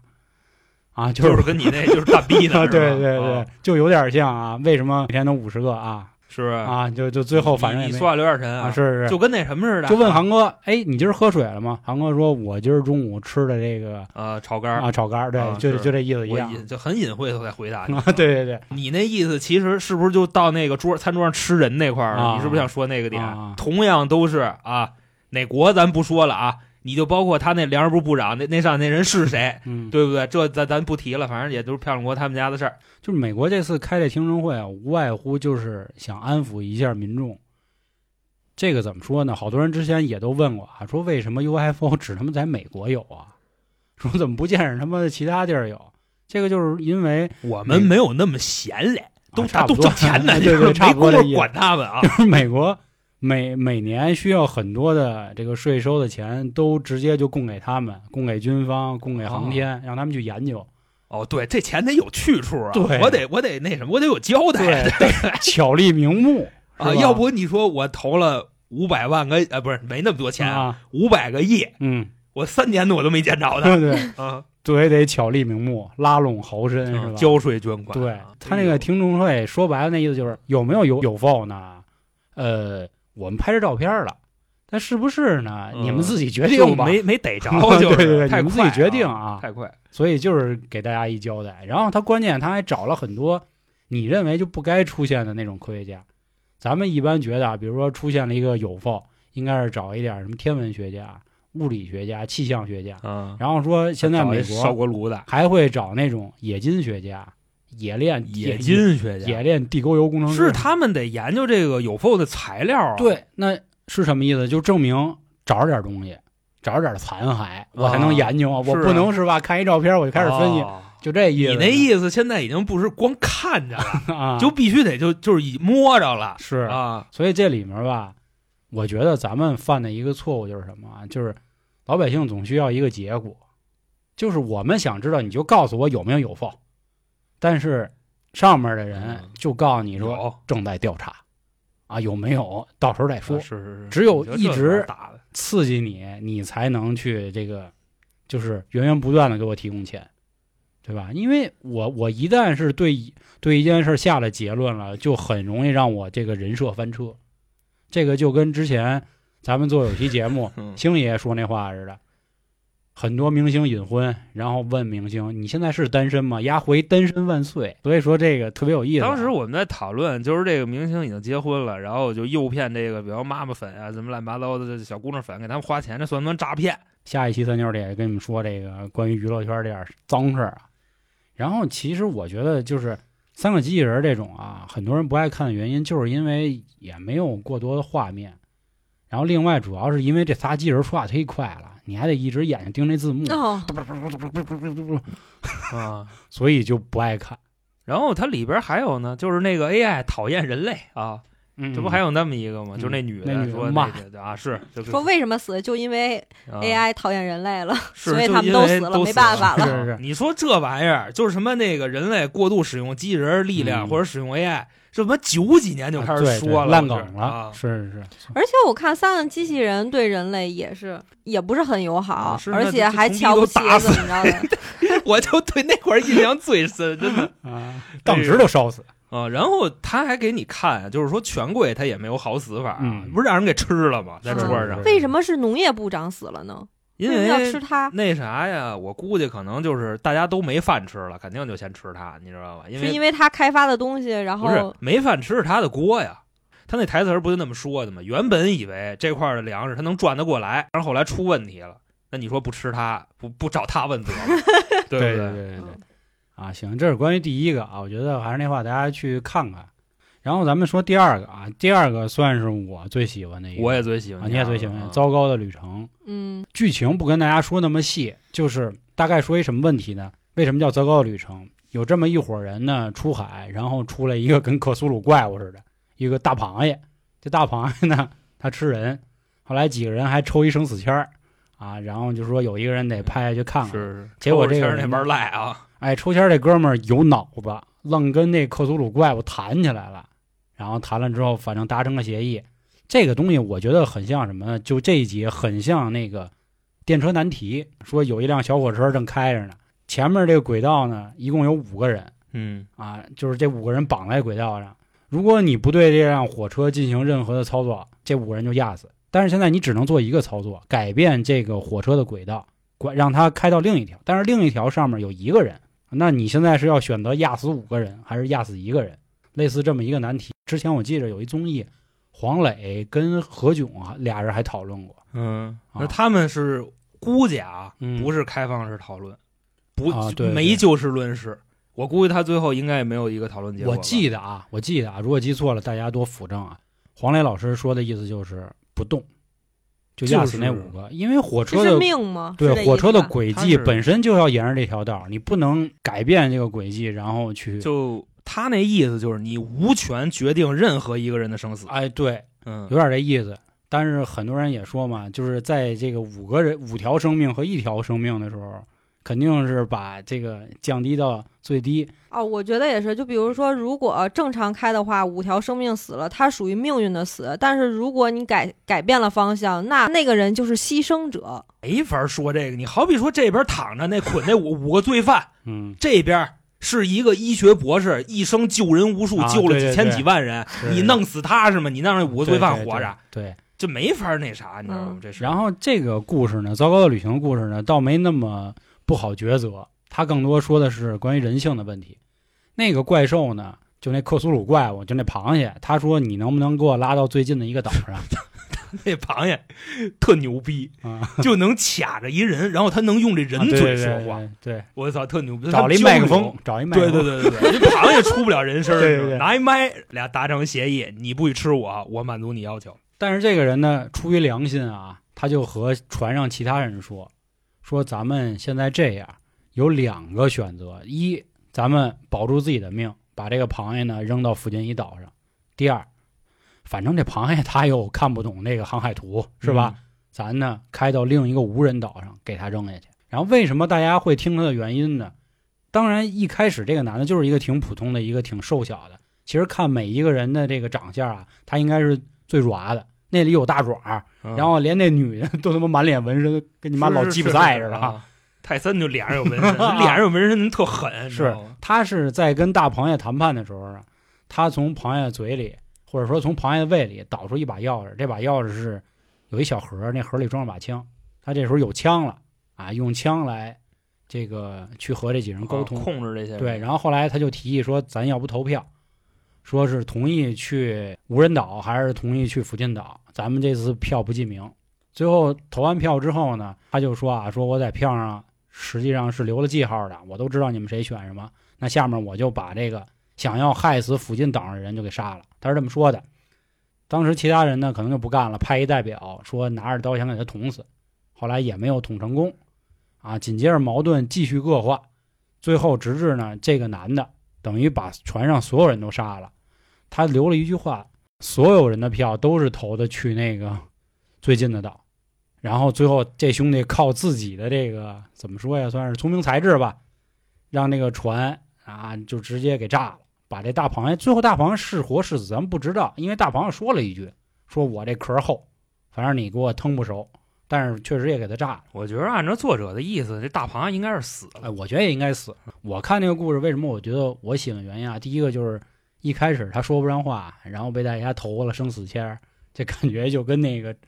啊，就就是是跟你那就是大逼的，啊，对对对啊，就有点像啊，为什么每天都五十个啊是不是？啊，就就最后反正也你你说话留点神啊，是是就跟那什么似的，就问航哥，哎，你今儿喝水了吗？航哥说，我今儿中午吃的这个啊炒肝儿啊炒肝儿，对，啊就是就这意思一我样。隐就很隐晦的在回答 你啊，对对对，你那意思其实是不是就到那个桌餐桌上吃人那块儿了？啊你是不是想说那个点？啊同样都是啊，哪国咱不说了啊，你就包括他那粮食部部长那那上那人是谁，嗯，对不对？这咱咱不提了，反正也都是漂亮国他们家的事儿。就是美国这次开这听证会啊，无外乎就是想安抚一下民众。这个怎么说呢？好多人之前也都问过啊，说为什么 UFO 只他妈在美国有啊？说怎么不见着他妈的其他地儿有？这个就是因为我们没有那么闲嘞，都啊差不多都挣钱呢，对 对，差没工夫不多这意思。管他们啊。就是美国每每年需要很多的这个税收的钱，都直接就供给他们，供给军方，供给航天，让他们去研究。哦，对，这钱得有去处啊，对。我得我得那什么，我得有交代。对，巧立名目啊，要不你说我投了五百万个，呃，不是没那么多钱，啊，五百个亿，嗯，我三年多我都没见着 对的。对，啊，对得巧立名目，拉拢豪绅是吧？交税捐款，对啊他那个听众会说白了那意思就是有没有有有否呢？呃，我们拍着照片了，但是不是呢？嗯你们自己决定吧。没没逮着，对就是对对太你们自己快决定啊啊，太快，所以就是给大家一交代。然后他关键他还找了很多你认为就不该出现的那种科学家。咱们一般觉得啊，比如说出现了一个有否，应该是找一点什么天文学家、物理学家、气象学家。嗯，然后说现在美国烧国锅炉的还会找那种冶金学家、冶炼冶金学家冶炼地沟油工程师。是他们得研究这个有否的材料啊，对，那是什么意思？就证明找着点东西，找着点残骸，我才能研究啊！我不能是吧？看一照片我就开始分析，哦就这意思。你那意思现在已经不是光看着了，啊，就必须得就就是已摸着了是啊，所以这里面吧，我觉得咱们犯的一个错误就是什么啊？就是老百姓总需要一个结果，就是我们想知道，你就告诉我有没有有否，但是上面的人嗯。就告诉你说正在调查，啊有没有？到时候再说。是。是是，只有一直打，刺激你，你才能去这个，就是源源不断的给我提供钱，对吧？因为我我一旦是对一对一件事下了结论了，就很容易让我这个人设翻车。这个就跟之前咱们做有期节目 嗯。星爷说那话似的，很多明星隐婚，然后问明星你现在是单身吗？丫回单身万岁。所以说这个特别有意思啊。当时我们在讨论，就是这个明星已经结婚了，然后就诱骗这个，比如妈妈粉啊，什么乱七八糟的这小姑娘粉，给他们花钱，这算不算诈骗？下一期三角铁跟你们说这个关于娱乐圈这点脏事儿啊。然后其实我觉得就是三个机器人这种啊，很多人不爱看的原因，就是因为也没有过多的画面。然后另外主要是因为这仨机器人说话忒快了，你还得一直眼睛盯那字幕，哦，啊，所以就不爱看。然后它里边还有呢，就是那个 AI 讨厌人类啊，嗯，这不还有那么一个吗？嗯就是那女的说骂那个啊，是说为什么死？就因为啊 AI 讨厌人类了，是所以他们都死了，没办法了。了是是你说这玩意儿就是什么那个人类过度使用机器人力量、嗯或者使用 AI，这他妈九几年就开始啊对对说了，烂梗了，啊，是是是，而且我看三个机器人对人类也是，也不是很友好，啊而且还瞧不起怎么着的。我就对那块儿印象最深，真的 啊，当时都烧死。啊。然后他还给你看，就是说权贵他也没有好死法不是让人给吃了吗？在桌上，为什么是农业部长死了呢？因为要吃它？那啥呀，我估计可能就是大家都没饭吃了，肯定就先吃它，你知道吧？因为是因为他开发的东西，然不是后没饭吃是他的锅呀。他那台词儿不就那么说的吗？原本以为这块儿的粮食他能转得过来，然后后来出问题了。那你说不吃它，不不找他问责吗？对不对对对对对。啊，行，这是关于第一个啊，我觉得还是那话，大家去看看。然后咱们说第二个啊，第二个算是我最喜欢的一个，我也最喜欢你也最喜欢啊《糟糕的旅程》。嗯剧情不跟大家说那么细，就是大概说一什么问题呢？为什么叫糟糕的旅程？有这么一伙人呢，出海，然后出来一个跟克苏鲁怪物似的，一个大螃蟹。这大螃蟹呢，它吃人。后来几个人还抽一生死签儿啊，然后就说有一个人得派下去看看。是是结果抽这个人签儿那边赖啊，哎，抽签儿这哥们儿有脑子，愣跟那克苏鲁怪物谈起来了。然后谈了之后，反正达成了协议。这个东西我觉得很像什么呢？就这一集很像那个电车难题，说有一辆小火车正开着呢，前面这个轨道呢一共有五个人嗯啊，就是这五个人绑在轨道上。如果你不对这辆火车进行任何的操作，这五个人就压死。但是现在你只能做一个操作，改变这个火车的轨道，管让它开到另一条。但是另一条上面有一个人，那你现在是要选择压死五个人，还是压死一个人？类似这么一个难题。之前我记着有一综艺，黄磊跟何炅啊俩人还讨论过。嗯，啊那他们是估计啊，嗯不是开放式讨论，不啊对对没就事论事。我估计他最后应该也没有一个讨论结果。我记得啊，我记得啊，如果记错了，大家多辅正啊。黄磊老师说的意思就是不动，就压死那五个，因为火车的命吗？对火车的轨迹本身就要沿着这条道，你不能改变这个轨迹，然后去就他那意思就是你无权决定任何一个人的生死。哎，对，嗯有点这意思。但是很多人也说嘛，就是在这个五个人五条生命和一条生命的时候，肯定是把这个降低到最低。哦，我觉得也是。就比如说，如果正常开的话，五条生命死了，它属于命运的死。但是如果你改改变了方向，那那个人就是牺牲者。没法说这个。你好比说这边躺着那捆那五五个罪犯，嗯，这边是一个医学博士，一生救人无数，啊救了几千对对对几万人。你弄死他是吗？你让那五个罪犯活着，对。对这没法那啥，你知道吗嗯？这是。然后这个故事呢，糟糕的旅行的故事呢，倒没那么不好抉择，它更多说的是关于人性的问题。那个怪兽呢，就那克苏鲁怪物，就那螃蟹，他说你能不能给我拉到最近的一个岛上 那螃蟹特牛逼，啊？就能卡着一人，然后他能用这人嘴说话。对我操，特牛逼！找了一麦克风，找一麦克风，对对对对对，这螃蟹出不了人声 拿一麦俩达成协议，你不许吃我，我满足你要求。但是这个人呢，出于良心啊，他就和船上其他人说，说咱们现在这样有两个选择：一，咱们保住自己的命，把这个螃蟹呢扔到附近一岛上；第二，反正这螃蟹它又看不懂那个航海图，是吧？咱呢开到另一个无人岛上给它扔下去。然后为什么大家会听他的原因呢？当然，一开始这个男的就是一个挺普通的一个挺瘦小的。其实看每一个人的这个长相啊，他应该是最软的。那里有大爪，嗯然后连那女的都他妈满脸纹身，跟你妈老吉普赛似的。泰森就脸上有纹身，脸上有纹身特狠，是他是在跟大螃蟹谈判的时候啊，他从螃蟹嘴里或者说从螃蟹的胃里倒出一把钥匙，这把钥匙是有一小盒，那盒里装了把枪。他这时候有枪了啊，用枪来这个去和这几人沟通。啊控制这些人。对，然后后来他就提议说，咱要不投票，说是同意去无人岛还是同意去附近岛，咱们这次票不记名。最后投完票之后呢，他就说啊，说我在票上实际上是留了记号的，我都知道你们谁选什么。那下面我就把这个想要害死附近岛上的人就给杀了，他是这么说的。当时其他人呢可能就不干了，派一代表说拿着刀想给他捅死，后来也没有捅成功，啊，紧接着矛盾继续恶化，最后直至呢这个男的等于把船上所有人都杀了，他留了一句话：所有人的票都是投的去那个最近的岛，然后最后这兄弟靠自己的这个怎么说呀，算是聪明才智吧，让那个船啊就直接给炸了。把这大螃蟹，最后大螃蟹是活是死咱们不知道，因为大螃蟹说了一句，说我这壳厚，反正你给我腾不熟，但是确实也给他炸了。我觉得按照作者的意思，这大螃蟹应该是死哎，了。我觉得也应该死。我看这个故事，为什么我觉得我喜欢原因啊？第一个就是一开始他说不上话，然后被大家投了生死签儿，这感觉就跟那个《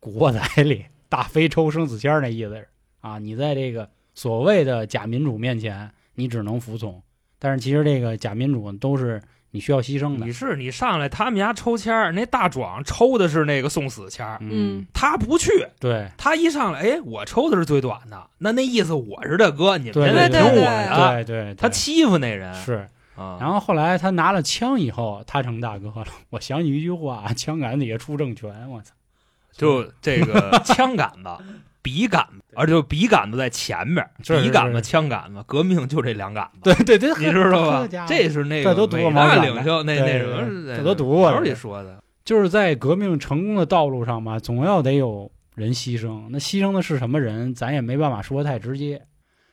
古惑仔》里大飞抽生死签儿那意思啊！你在这个所谓的假民主面前，你只能服从，但是其实这个假民主都是你需要牺牲的你。是你上来他们家抽签儿，那大壮抽的是那个送死签儿，嗯，他不去，对他一上来，哎，我抽的是最短的，那那意思我是大哥，你们对对听我对对的。对对，对他欺负那人是。啊，然后后来他拿了枪以后，他成大哥了。我想起一句话：“枪杆底下出政权。”我操！就这个 枪杆子、笔杆子，而且就笔杆子在前面，是是笔杆子、枪杆子，革命就这两杆子，对对对，你知道吧这是那个这都读过伟大毛选领袖那那什么，这都读过书里这说的。就是在革命成功的道路上嘛，总要得有人牺牲。那牺牲的是什么人，咱也没办法说太直接。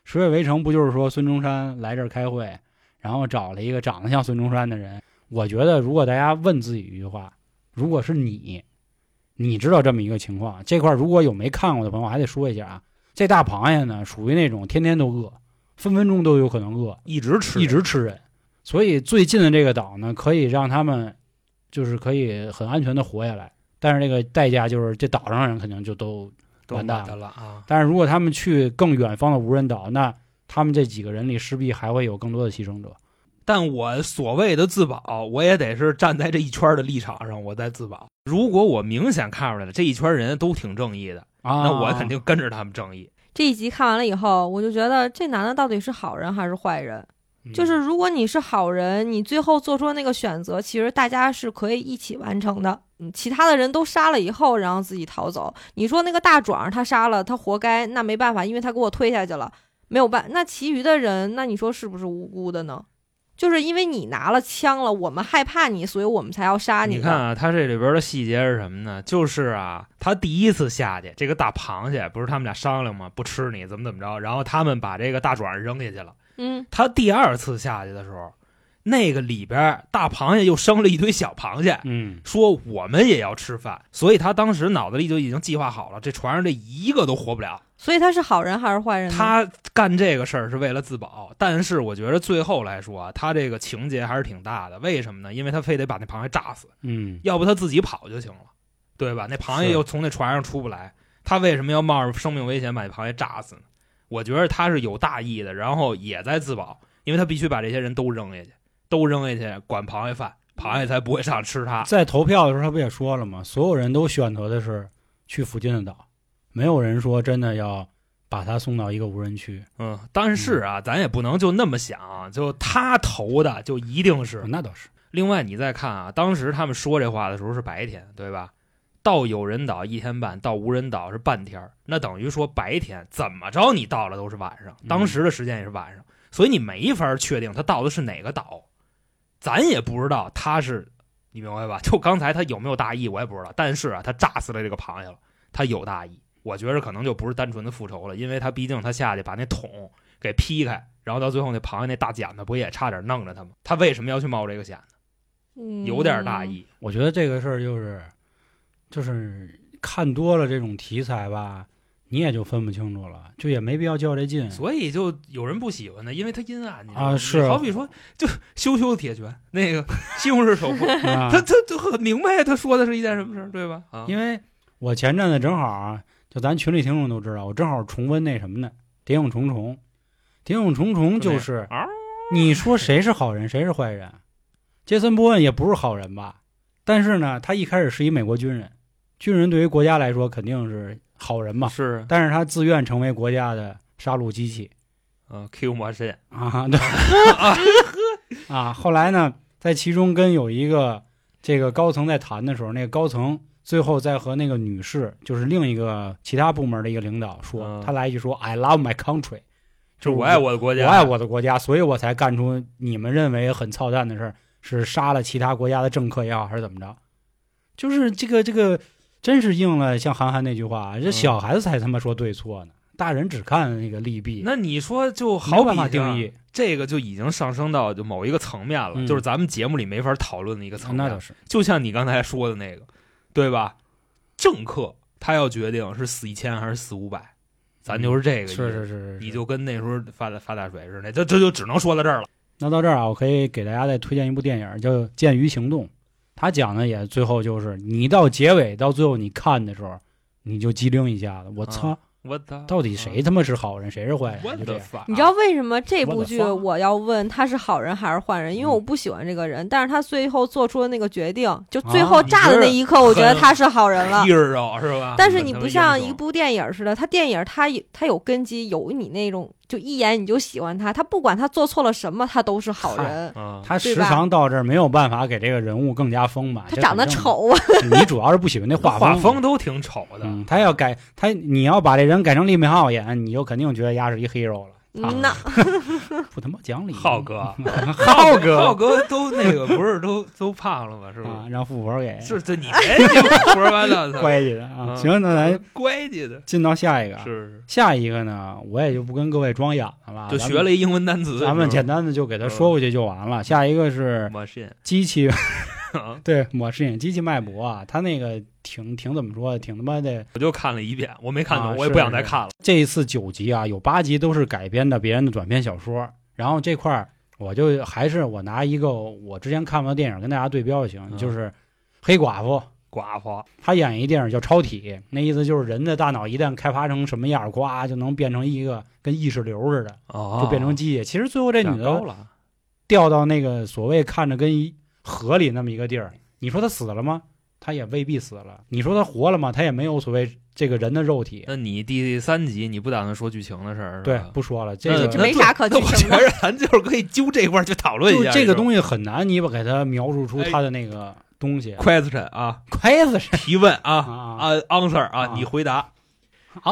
十月围城不就是说孙中山来这儿开会，然后找了一个长得像孙中山的人？我觉得，如果大家问自己一句话，如果是你，你知道这么一个情况，这块儿如果有没看过的朋友，还得说一下啊。这大螃蟹呢，属于那种天天都饿，分分钟都有可能饿，一直吃，一直吃人。所以最近的这个岛呢，可以让他们就是可以很安全的活下来，但是这个代价就是这岛上人肯定就都完蛋了啊！但是如果他们去更远方的无人岛，那他们这几个人里势必还会有更多的牺牲者。但我所谓的自保，我也得是站在这一圈的立场上，我在自保。如果我明显看出来了，这一圈人都挺正义的，啊，那我肯定跟着他们正义。这一集看完了以后，我就觉得这男的到底是好人还是坏人？嗯就是如果你是好人，你最后做出那个选择，其实大家是可以一起完成的。嗯，其他的人都杀了以后，然后自己逃走。你说那个大壮他杀了，他活该，那没办法，因为他给我推下去了，没有办。那其余的人，那你说是不是无辜的呢？就是因为你拿了枪了，我们害怕你，所以我们才要杀你你看啊，他这里边的细节是什么呢？就是啊，他第一次下去，这个大螃蟹不是他们俩商量吗？不吃你怎么怎么着，然后他们把这个大爪扔下去了。嗯，他第二次下去的时候，那个里边大螃蟹又生了一堆小螃蟹，嗯，说我们也要吃饭，所以他当时脑子里就已经计划好了，这船上这一个都活不了。所以他是好人还是坏人呢？他干这个事儿是为了自保，但是我觉得最后来说啊，他这个情节还是挺大的。为什么呢？因为他非得把那螃蟹炸死，嗯，要不他自己跑就行了，对吧？那螃蟹又从那船上出不来，他为什么要冒着生命危险把那螃蟹炸死呢？我觉得他是有大义的，然后也在自保，因为他必须把这些人都扔下去，都扔下去管螃蟹饭，螃蟹才不会上吃它。在投票的时候，他不也说了吗？所有人都选择的是去附近的岛，没有人说真的要把他送到一个无人区。嗯，但是啊，咱也不能就那么想，就他投的就一定是。那倒是，另外，你再看啊，当时他们说这话的时候是白天，对吧？到有人岛一天半，到无人岛是半天儿，那等于说白天怎么着你到了都是晚上，当时的时间也是晚上，所以你没法确定他到的是哪个岛，咱也不知道他是，你明白吧？就刚才他有没有大意我也不知道，但是啊，他炸死了这个螃蟹了，他有大意，我觉着可能就不是单纯的复仇了，因为他毕竟他下去把那桶给劈开，然后到最后那螃蟹那大剪子不也差点弄着他吗？他为什么要去冒这个险呢？有点大。意。我觉得这个事儿就是，就是看多了这种题材吧，你也就分不清楚了，就也没必要较这劲。所以就有人不喜欢他，因为他阴暗。啊是好比说，就羞羞铁拳那个 西红柿首富，啊他他就很明白他说的是一件什么事儿，对吧？啊，因为我前阵子正好啊，就咱群里听众都知道，我正好重温那什么呢，《谍影重重》。《谍影重重》就是啊，你说谁是好人，谁是坏人？杰森·波恩也不是好人吧？但是呢，他一开始是一美国军人，军人对于国家来说肯定是好人嘛。是但是他自愿成为国家的杀戮机器嗯，Q 模式啊，对 啊。后来呢，在其中跟有一个这个高层在谈的时候，那个高层最后在和那个女士，就是另一个其他部门的一个领导说，嗯他来一句说：“I love my country。”就是我爱我的国家，我爱我的国家，所以我才干出你们认为很操蛋的事儿，是杀了其他国家的政客也好，还是怎么着？就是这个这个，真是应了像韩寒那句话，这小孩子才他妈说对错呢，大人只看那个利弊，那你说就好比有办法定啊义。这个就已经上升到就某一个层面了，嗯就是咱们节目里没法讨论的一个层面。那倒是，就像你刚才说的那个，对吧？政客他要决定是死一千还是死五百，咱就是这个意思。是是是是，你就跟那时候发大发大水似的，这这就只能说到这儿了。那到这儿啊，我可以给大家再推荐一部电影，叫《剑鱼行动》。他讲的也最后就是，你到结尾到最后你看的时候，你就机灵一下子，我操，我操，到底谁他妈是好人，谁是坏人？你知道为什么这部剧我要问他是好人还是坏人？因为嗯我不喜欢这个人，但是他最后做出的那个决定，就最啊后炸的那一刻，我觉得他是好人了。是吧？但是你不像一部电影似的，他电影他有他有根基，有你那种就一眼你就喜欢他，他不管他做错了什么，他都是好人。嗯，他时常到这儿没有办法给这个人物更加丰满。他长得丑啊，你主要是不喜欢那画画风。都挺丑的。嗯，他要改他，你要把这人改成李敏镐演，你就肯定觉得丫是一 hero 了。嗯呐，不他妈讲理。浩哥，浩哥，浩哥都 那个不是都都胖了吗？是啊，吧？让富婆给是这你别胡说八道，操乖起来啊。嗯行，那咱乖叽的，进到下一个。是下一个呢，我也就不跟各位装哑了了，就学了一英文单词，咱们简单单的就给他说过去就完了。下一个是机器，啊对，抹视眼机器脉搏啊，他那个挺挺怎么说，挺他妈的。我就看了一遍，我没看懂，啊我也不想再看了。这一次九集啊，有八集都是改编的别人的短篇小说，然后这块儿我就还是我拿一个我之前看过的电影跟大家对标就行，嗯就是黑寡妇。寡妇，她演一电影叫《超体》，那意思就是人的大脑一旦开发成什么样，呱就能变成一个跟意识流似的，哦就变成机械。其实最后这女的掉到那个所谓看着跟一河里那么一个地儿，你说她死了吗？她也未必死了。你说他活了吗？他也没有所谓这个人的肉体。那你第三集你不打算说剧情的事儿是对吧？，不说了，这个这没啥可那我觉剧情的。着咱就是可以揪这块儿去讨论一下这个东西西很难，你把给他描述出他的那个东西。question 啊，，question 提问啊啊啊 answer 啊啊，你回答，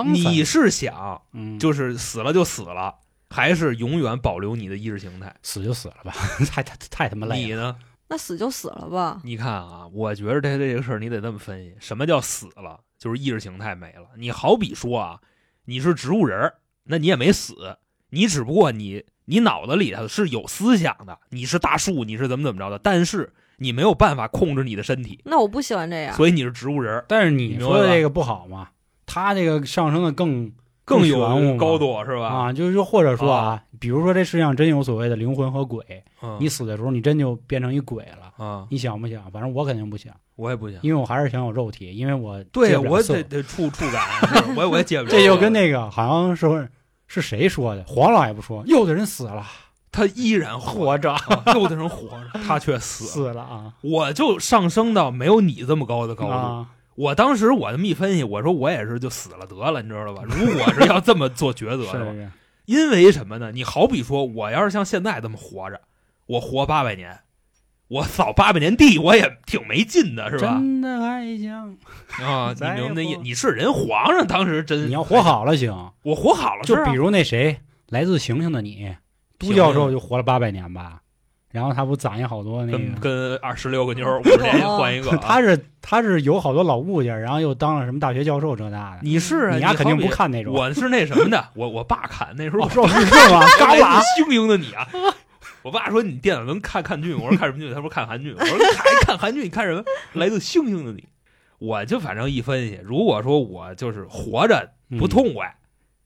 你是想嗯就是死了就死了，还是永远保留你的意识形态？死就死了吧，太太太他妈累了。你呢？那死就死了吧。你看啊，我觉得这这个事儿你得这么分析，什么叫死了？就是意识形态没了。你好比说啊，你是植物人，那你也没死，你只不过你你脑子里头是有思想的，你是大树，你是怎么怎么着的，但是你没有办法控制你的身体，那我不喜欢这样。所以你是植物人，但是你说的这个不好吗？他这个上升的更更有高度是吧？啊，就是说或者说啊，比如说这世界上真有所谓的灵魂和鬼，嗯你死的时候你真就变成一鬼了，啊，你想不想？反正我肯定不想，我也不想。因为我还是想有肉体，因为我对我得得触触感，我我也接不了。这就跟那个好像是是谁说的，黄老也不说，有的人死了，他依然活活着着，有的人活着，他却死了。死了啊我就上升到没有你这么高的高度。啊！我当时我这么一分析，我说我也是就死了得了，你知道吧？如果是要这么做抉择的话，因为什么呢？你好比说，我要是像现在这么活着，我活八百年，我扫八百年地，我也挺没劲的，是吧？真的还想，啊，你明白那意？思你是人皇上，当时真你要活，好了行。我活好了，就比如那谁，来自星星的你，都教授就活了八百年吧，然后他不攒下好多那跟个。跟二十六个妞儿，五十年 换一个啊。他是他是有好多老物件，然后又当了什么大学教授这那的。你是啊，你丫肯定不看那种。我是那什么的，我我爸看那时候哦，我是是是吗？高了啊！星星的你啊！我爸说你电脑能看看剧吗？我说看什么剧？他说看韩剧。我说还看韩剧？你看什么？来自星星的你。我就反正一分析，如果说我就是活着不嗯痛快，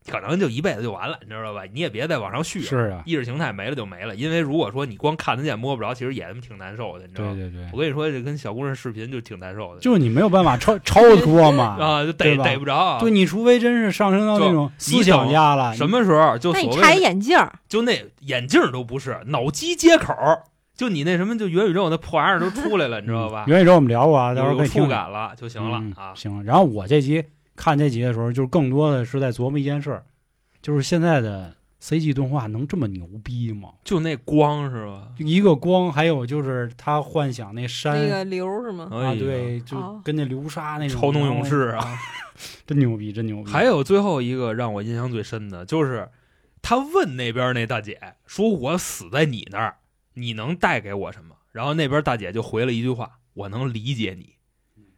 可能就一辈子就完了，你知道吧？你也别再往上续了。是啊，意识形态没了就没了，因为如果说你光看得见摸不着，其实也挺难受的，你知道吗？对对对，我跟你说，这跟小姑娘视频就挺难受的，就是你没有办法超超脱嘛。啊，就逮逮不着。对你除非真是上升到那种思想家了，什么时候就所谓的眼镜儿，就那眼镜都不是，脑机接口，就你那什么，就元宇宙那破玩意儿都出来了，你知道吧？元宇宙我们聊过啊，到时候可以听触感了就行了嗯啊。行，然后我这集看这集的时候，就是更多的是在琢磨一件事儿，就是现在的 CG 动画能这么牛逼吗？就那光是吧？就一个光，还有就是他幻想那山那个流是吗？啊，对，就哦跟那流沙那种超能勇士啊，真牛逼，真牛逼。还有最后一个让我印象最深的就是，他问那边那大姐说：“我死在你那儿，你能带给我什么？”然后那边大姐就回了一句话：“我能理解你。”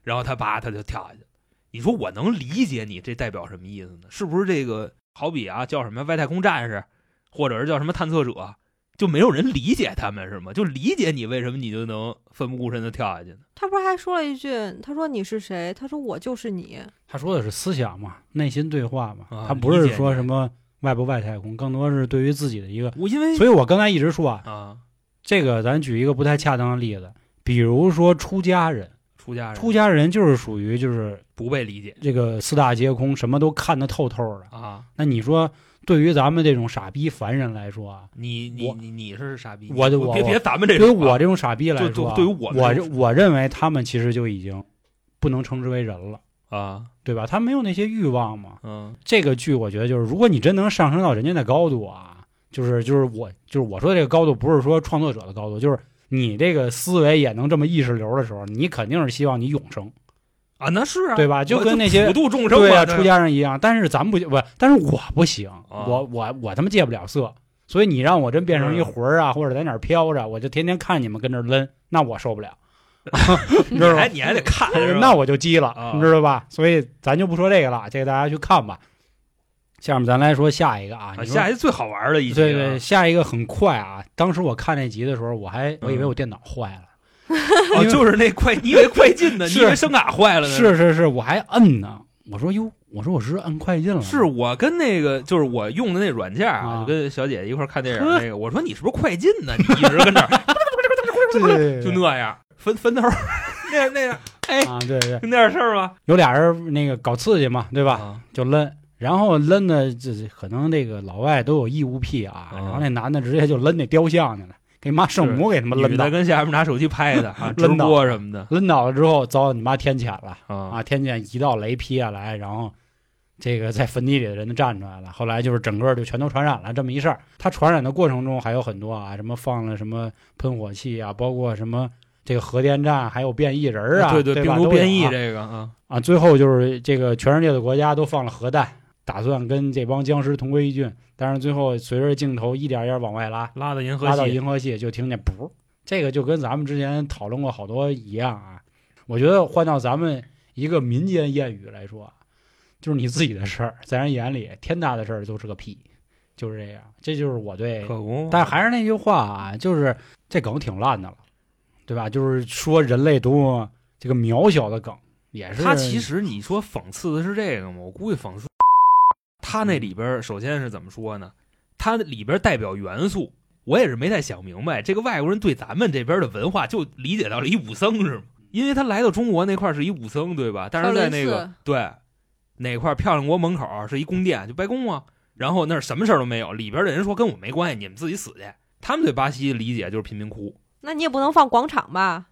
然后他叭他就跳下去了。你说我能理解你，这代表什么意思呢？是不是这个好比啊，叫什么外太空战士，或者是叫什么探测者，就没有人理解他们是吗？就理解你为什么你就能奋不顾身的跳下去呢？他不是还说了一句，他说你是谁？他说我就是你。他说的是思想嘛，内心对话嘛，啊他不是说什么外不外太空，更多是对于自己的一个。我因为所以我刚才一直说啊，啊，这个咱举一个不太恰当的例子，比如说出家人，出家人出家人就是属于就是不被理解这个四大皆空，什么都看得透透的。啊。那你说，对于咱们这种傻逼凡人来说啊，你你你你是傻逼，我就我我别别咱们这对于我这种傻逼来说对于我我我认为他们其实就已经不能称之为人了，啊，对吧？他没有那些欲望嘛。嗯这个剧我觉得就是，如果你真能上升到人家的高度啊，就是就是我就是我说的这个高度，不是说创作者的高度，就是你这个思维也能这么意识流的时候，你肯定是希望你永生，啊，那是啊，对吧就跟那些普度众生啊，出家人一样。但是咱不不，但是我不行，啊我我我他妈戒不了色，所以你让我真变成一嗯魂儿啊，或者在哪儿飘着，我就天天看你们跟这儿抡，那我受不了，你还？你还得看，那我就急了，啊你知道吧？所以咱就不说这个了，这个大家去看吧。下面咱来说下一个啊，啊下一个最好玩的一集啊，对对，下一个很快啊！当时我看那集的时候，我还我以为我电脑坏了，哦，就是那快，你以为快进呢？你以为声卡坏了呢？是是是，我还摁呢。我说哟，我说我是摁快进了，是我跟那个就是我用的那软件啊就跟小姐姐一块看电影 那个，我说你是不是快进呢？你一直跟那就那样分分头，那样那样，哎，啊，对对，就那点事儿吗？有俩人那个搞刺激嘛，对吧？啊就抡，然后扔的这这可能这个老外都有异物癖啊，啊。然后那男的直接就扔那雕像去了，给妈圣母给他们扔倒，女的跟下面拿手机拍的啊，直抡倒播什么的。抡倒了之后遭你妈天谴了啊。啊！天谴一道雷劈下来，然后这个在坟地里的人都站出来了，后来就是整个就全都传染了这么一事儿。他传染的过程中还有很多啊，什么放了什么喷火器啊，包括什么这个核电站，还有变异人儿啊，对对吧病毒变异这个啊，啊，最后就是这个全世界的国家都放了核弹打算跟这帮僵尸同归于尽，但是最后随着镜头一点一点往外拉，拉到银河拉到系，银河系就听见噗，这个就跟咱们之前讨论过好多一样啊。我觉得换到咱们一个民间谚语来说，就是你自己的事儿，在人眼里天大的事儿都是个屁，就是这样。这就是我对可，但还是那句话啊，就是这梗挺烂的了，对吧？就是说人类多么这个渺小的梗，也是他其实你说讽刺的是这个吗？我估计讽刺他那里边儿首先是怎么说呢？它里边代表元素，我也是没太想明白，这个外国人对咱们这边的文化就理解到了一武僧是吗？因为他来到中国那块儿是一武僧，对吧？但是在那个对哪块儿漂亮国门口儿是一宫殿，就白宫啊。然后那儿什么事儿都没有，里边的人说跟我没关系，你们自己死去。他们对巴西理解就是贫民窟。那你也不能放广场吧？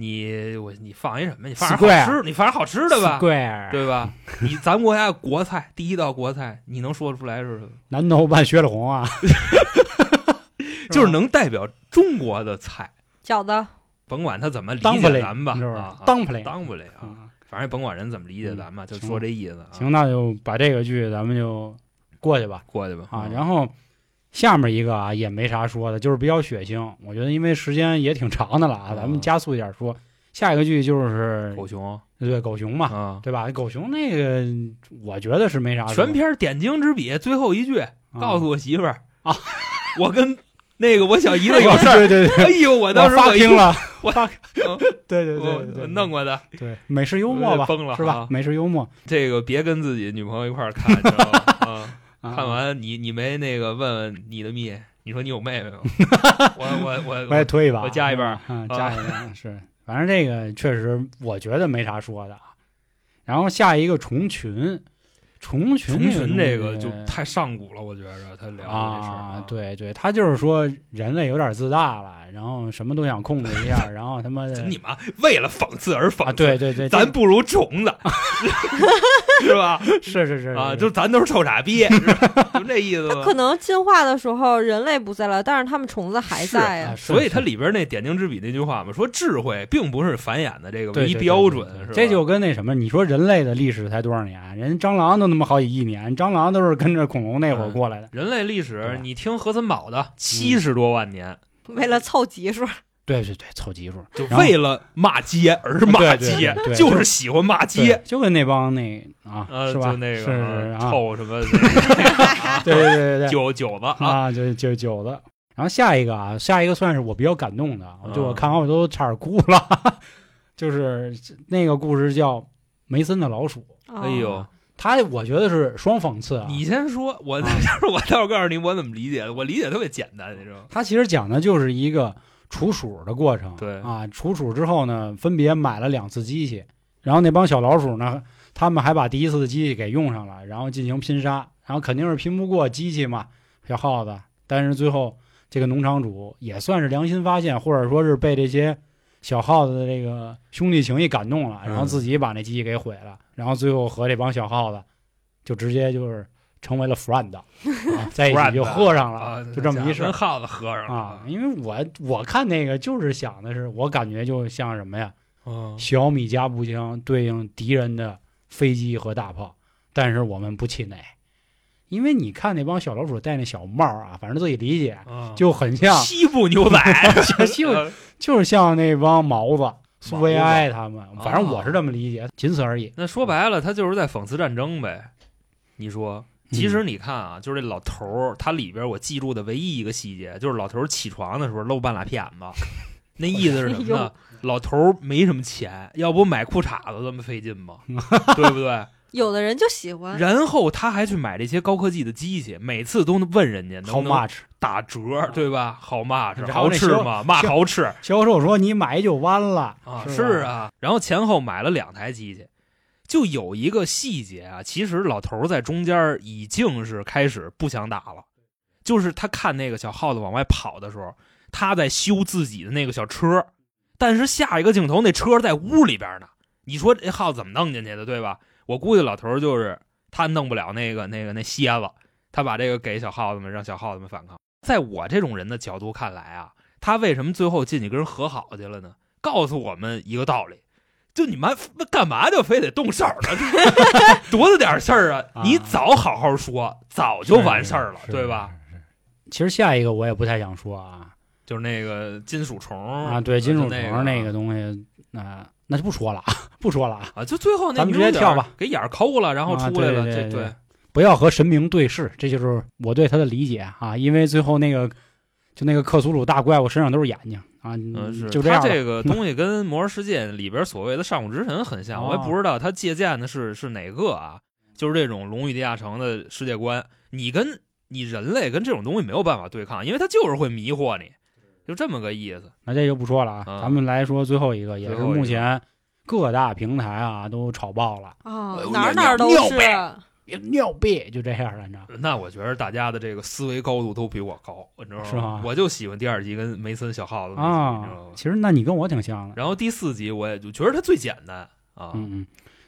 你我你放一什么？你放点好吃，你放点好吃的吧。对吧？你咱们国家国菜第一道国菜，你能说得出来是？南头拌血了红啊，就是能代表中国的菜，饺子，甭管他怎么理当不嘞，解咱们吧，是不是啊？当不嘞，当不嘞啊！嗯反正甭管人怎么理解咱们，就说这意思啊。行，那就把这个剧咱们就过去吧过去吧啊。然后下面一个啊也没啥说的，就是比较血腥。我觉得因为时间也挺长的了啊，啊咱们加速一点说。下一个剧就是狗熊对狗熊嘛，啊，对吧？狗熊那个我觉得是没啥全片点睛之笔，最后一句啊告诉我媳妇儿啊，我跟那个我小姨子有 事儿。对对对，哎呦，我当时发我一听了，我发，嗯对对我对对，弄过的对美式幽默吧，崩了是吧啊？美式幽默这个，别跟自己女朋友一块儿看，知道吗？啊。啊。看完你你没那个问问你的蜜，你说你有妹妹吗？我我我我也推一把，我加一半嗯，加一半是，反正这个确实我觉得没啥说的。啊。然后下一个虫群，虫群虫群这个个就太上古了，我觉着他聊的这事儿啊，，对对，他就是说人类有点自大了，然后什么都想控制一下，然后他妈的你妈为了讽刺而讽刺，啊，对对对，咱不如虫子，是吧？是是是啊，就咱都是臭傻逼，是吧 就这意思吗？可能进化的时候人类不在了，但是他们虫子还在呀、啊所以它里边那点睛之笔那句话嘛，说智慧并不是繁衍的这个唯一标准，是吧？这就跟那什么，你说人类的历史才多少年？人蟑螂都那么好几亿年，蟑螂都是跟着恐龙那会儿过来的。人类历史，你听何森堡的七十多万年，为了凑集数，对对对，凑集数，就为了骂街而骂对对街对对，就是喜欢骂街，就跟那帮那啊，呃，是吧？就那个是是啊，臭什么对对对对对，酒酒子啊，啊，就就酒子。然后下一个啊，下一个算是我比较感动的，就我看完我都差点哭了，就是那个故事叫梅森的老鼠。哎呦，他我觉得是双讽刺啊，你先说，我啊。我待会儿告诉你我怎么理解的，我理解特别简单，你知道吗？他其实讲的就是一个处鼠的过程。对啊，处鼠之后呢，分别买了两次机器，然后那帮小老鼠呢，他们还把第一次的机器给用上了，然后进行拼杀，然后肯定是拼不过机器嘛，小耗子。但是最后这个农场主也算是良心发现，或者说是被这些小耗子的这个兄弟情谊感动了，嗯然后自己把那机器给毁了，然后最后和这帮小耗子就直接就是成为了 friend，、啊、在一起就喝上了，啊，就这么一事儿。跟耗子喝上了。啊。因为我我看那个就是想的是，我感觉就像什么呀，嗯。小米加步枪对应敌人的飞机和大炮，但是我们不气馁，因为你看那帮小老鼠戴那小帽啊，反正自己理解啊就很像，西部牛仔，就 就是像那帮毛子、苏维埃他们，反正我是这么理解，仅此而已。那说白了，他就是在讽刺战争呗。你说，其实你看啊，就是这老头儿，他里边我记住的唯一一个细节，就是老头儿起床的时候露半拉片子，那意思是什么呢？老头儿没什么钱，要不买裤衩子这么费劲吗？对不对？有的人就喜欢。然后他还去买这些高科技的机器，每次都能问人家能 How 不能 much？打折，对吧？好嘛吃，然后好吃吗？嘛销好吃销售说你买就完了啊，是啊。然后前后买了两台机器，就有一个细节啊，其实老头在中间已经是开始不想打了，就是他看那个小耗子往外跑的时候，他在修自己的那个小车，但是下一个镜头那车在屋里边呢，你说这耗子怎么弄进去的，对吧？我估计老头就是他弄不了那个那个那蝎子，他把这个给小耗子们，让小耗子们反抗。在我这种人的角度看来啊，他为什么最后进去跟人和好去了呢？告诉我们一个道理，就你妈那干嘛就非得动手呢？多大点事儿啊！啊你早好好说，早就完事儿了，对吧？？其实下一个我也不太想说啊就是那个金属虫啊，对，金属虫那个东西，那那就不说了，不说了啊，啊，就最后那咱们直接跳吧，给眼儿抠了，然后啊出来了，对对不要和神明对视，这就是我对他的理解啊。因为最后那个就那个克苏鲁大怪物身上都是眼睛啊，嗯，是就这样。它这个东西跟《魔兽世界》里边所谓的上古之神很像，哦我也不知道他借鉴的是是哪个啊？就是这种龙与地下城的世界观，你跟你人类跟这种东西没有办法对抗，因为它就是会迷惑你，就这么个意思。那这就不说了啊，啊咱们来说最后一个，也是目前各大平台啊都炒爆了，哪儿哪儿都是。别尿憋，就这样了，你知道？那我觉得大家的这个思维高度都比我高，你知道吗？是吗我就喜欢第二集跟梅森小耗子那集，你知道啊吗，？其实那你跟我挺像的。然后第四集我也就觉得它最简单啊，嗯嗯，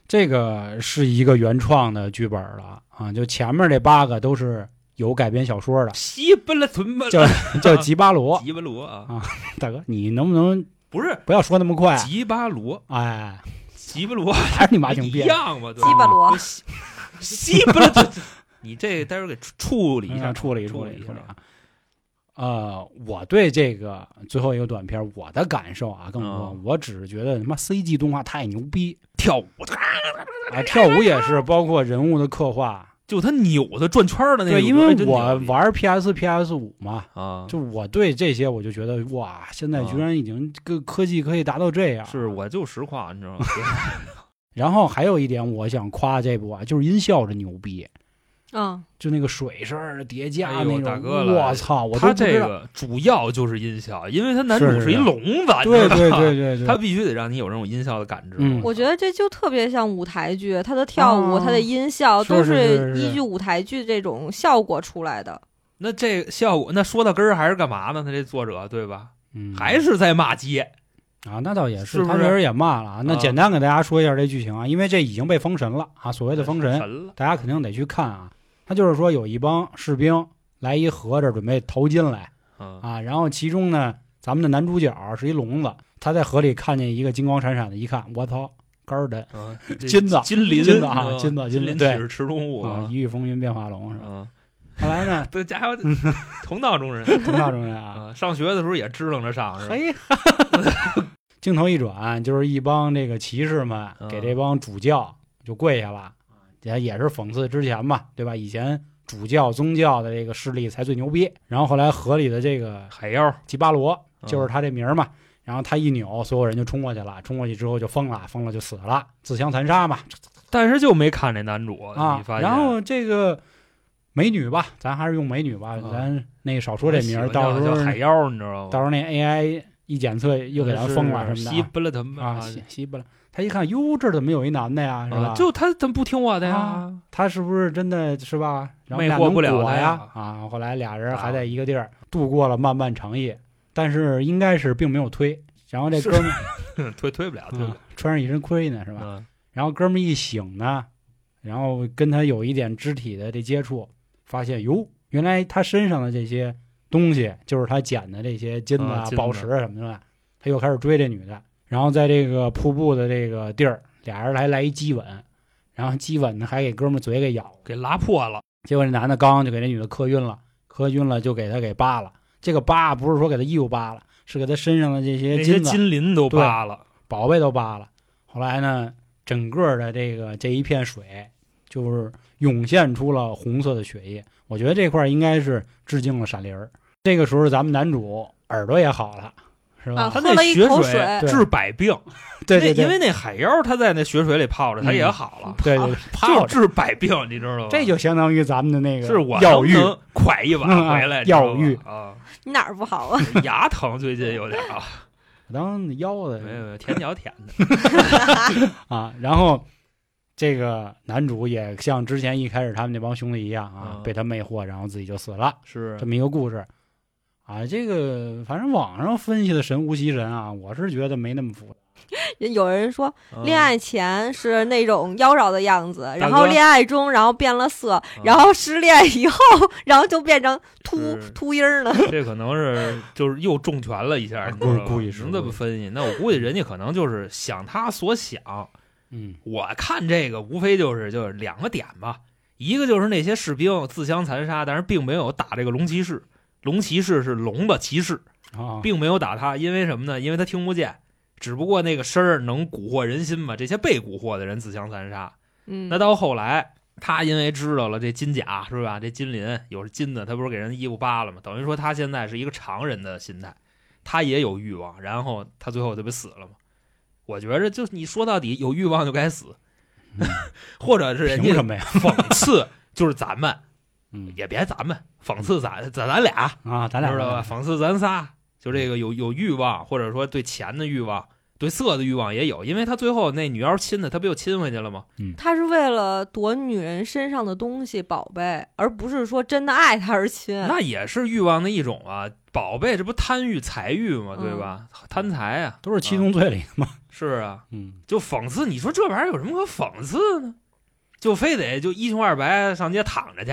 这个是一个原创的剧本了啊，就前面这八个都是有改编小说的，西巴拉屯巴叫叫吉巴罗。吉巴罗啊，大哥，你能不能不是不要说那么快？吉巴罗，哎，吉巴罗还是你妈挺一样嘛，对鸡巴罗西西巴拉，你这待会儿给处处理一下，嗯处理处理处理一下啊。呃，我对这个最后一个短片，我的感受啊，更多，嗯我只是觉得他妈 CG 动画太牛逼跳舞，啊，跳舞也是，包括人物的刻画。就他扭的转圈的那个，对，因为我玩 PS、PS 五嘛，啊，就我对这些我就觉得哇，现在居然已经个科技可以达到这样。是我就实话，你知道吗？然后还有一点，我想夸这部啊，就是音效这牛逼，嗯，就那个水声儿叠加那种，大哥我操，他。这个主要就是音效，因为他男主是一聋子，对对对对对，他必须得让你有这种音效的感知。嗯我觉得这就特别像舞台剧，他的跳舞、啊它的音效都是依据舞台剧这种效果出来的。那这效果，那说到根儿还是干嘛呢？他这作者对吧？嗯还是在骂街。啊，那倒也是不是他确实也骂了啊。那啊简单给大家说一下这剧情啊，因为这已经被封神了啊，所谓的封神，神，大家肯定得去看啊。他就是说有一帮士兵来一河这准备投金来嗯啊，然后其中呢，咱们的男主角是一聋子，他在河里看见一个金光闪闪的，一看我操，杆儿的 金子金鳞金子啊嗯金子金鳞子对物啊，啊一，遇风云变化龙是吧？嗯，后来呢，这家伙 同道中人同道中人啊，啊，上学的时候也支棱着上，是吧？嘿，镜头一转，就是一帮这个骑士们嗯给这帮主教就跪下了，也也是讽刺之前嘛，对吧？以前主教宗教的这个势力才最牛逼，然后后来河里的这个海妖吉巴罗嗯就是他这名儿嘛，然后他一扭，所有人就冲过去了，冲过去之后就疯了，疯了就死了，自相残杀嘛但是就没看这男主啊你发。现？然后这个美女吧，咱还是用美女吧，啊咱那个少说这名到时候叫海妖，你知道吗？到时候那 AI 一检测又给他封了什么的啊。西布勒腾啊，西西不了。他一看，哟，这怎么有一男的呀？是吧？啊就他怎么不听我的呀啊？他是不是真的是吧？然后魅惑不了他呀啊！后来俩人还在一个地儿度过了漫漫长夜，但是应该是并没有推。然后这哥们儿 推推不了，穿上一身盔呢，是吧？嗯然后哥们儿一醒呢，然后跟他有一点肢体的这接触，发现哟，原来他身上的这些东西就是他捡的这些金子啊宝石什么的。他又开始追这女的，然后在这个瀑布的这个地儿，俩人来来一激吻，然后激吻呢还给哥们儿嘴给咬，给拉破了，结果这男的刚就给这女的磕晕了，磕晕了就给他给扒了。这个扒不是说给他衣服扒了，是给他身上的这些金子金鳞都扒了，宝贝都扒了。后来呢，整个的这个这一片水就是涌现出了红色的血液。我觉得这块儿应该是致敬了闪灵儿。这个时候，咱们男主耳朵也好了，是吧？啊，他那血水水，治百病。对对对，那因为那海妖他在那血水里泡着，他嗯也好了，对对 就泡着，治百病，你知道吗？这就相当于咱们的那个是我药浴快一碗回来，药浴啊，你哪儿不好啊？牙疼最近有点啊，当腰的没有没有，舔脚舔的，啊。然后这个男主也像之前一开始他们那帮兄弟一样啊，嗯被他魅惑，然后自己就死了。是这么一个故事啊。这个反正网上分析的神乎其神啊，我是觉得没那么复杂。有人说嗯恋爱前是那种妖娆的样子，然后恋爱中然后变了色，嗯然后失恋以后然后就变成秃秃鹰了。这可能是 就是又重拳了一下，你知道吧故意是能这么分析？那我估计人家可能就是想他所想。嗯，我看这个无非就是就是两个点吧，一个就是那些士兵自相残杀，但是并没有打这个龙骑士。龙骑士是龙的骑士，啊，并没有打他，因为什么呢？因为他听不见，只不过那个声儿能蛊惑人心嘛。这些被蛊惑的人自相残杀。嗯，那到后来，他因为知道了这金甲是吧？这金鳞有是金的，他不是给人衣服扒了吗？等于说他现在是一个常人的心态，他也有欲望，然后他最后就被死了嘛。我觉着就你说到底有欲望就该死，嗯 或者是人家凭什么呀？讽刺，就是咱们嗯也别咱们讽刺咱咱咱俩，啊，咱俩知道吧？讽刺咱仨，就这个有有欲望，或者说对钱的欲望，对色的欲望也有，因为他最后那女妖亲的，他不又亲回去了吗？他是为了夺女人身上的东西宝贝，而不是说真的爱她而亲。那也是欲望的一种啊，宝贝，这不贪欲财欲嘛，对吧？贪财啊，都是七宗罪里的嘛。是啊，嗯，就讽刺，你说这玩意儿有什么可讽刺呢？就非得就一穷二白上街躺着去，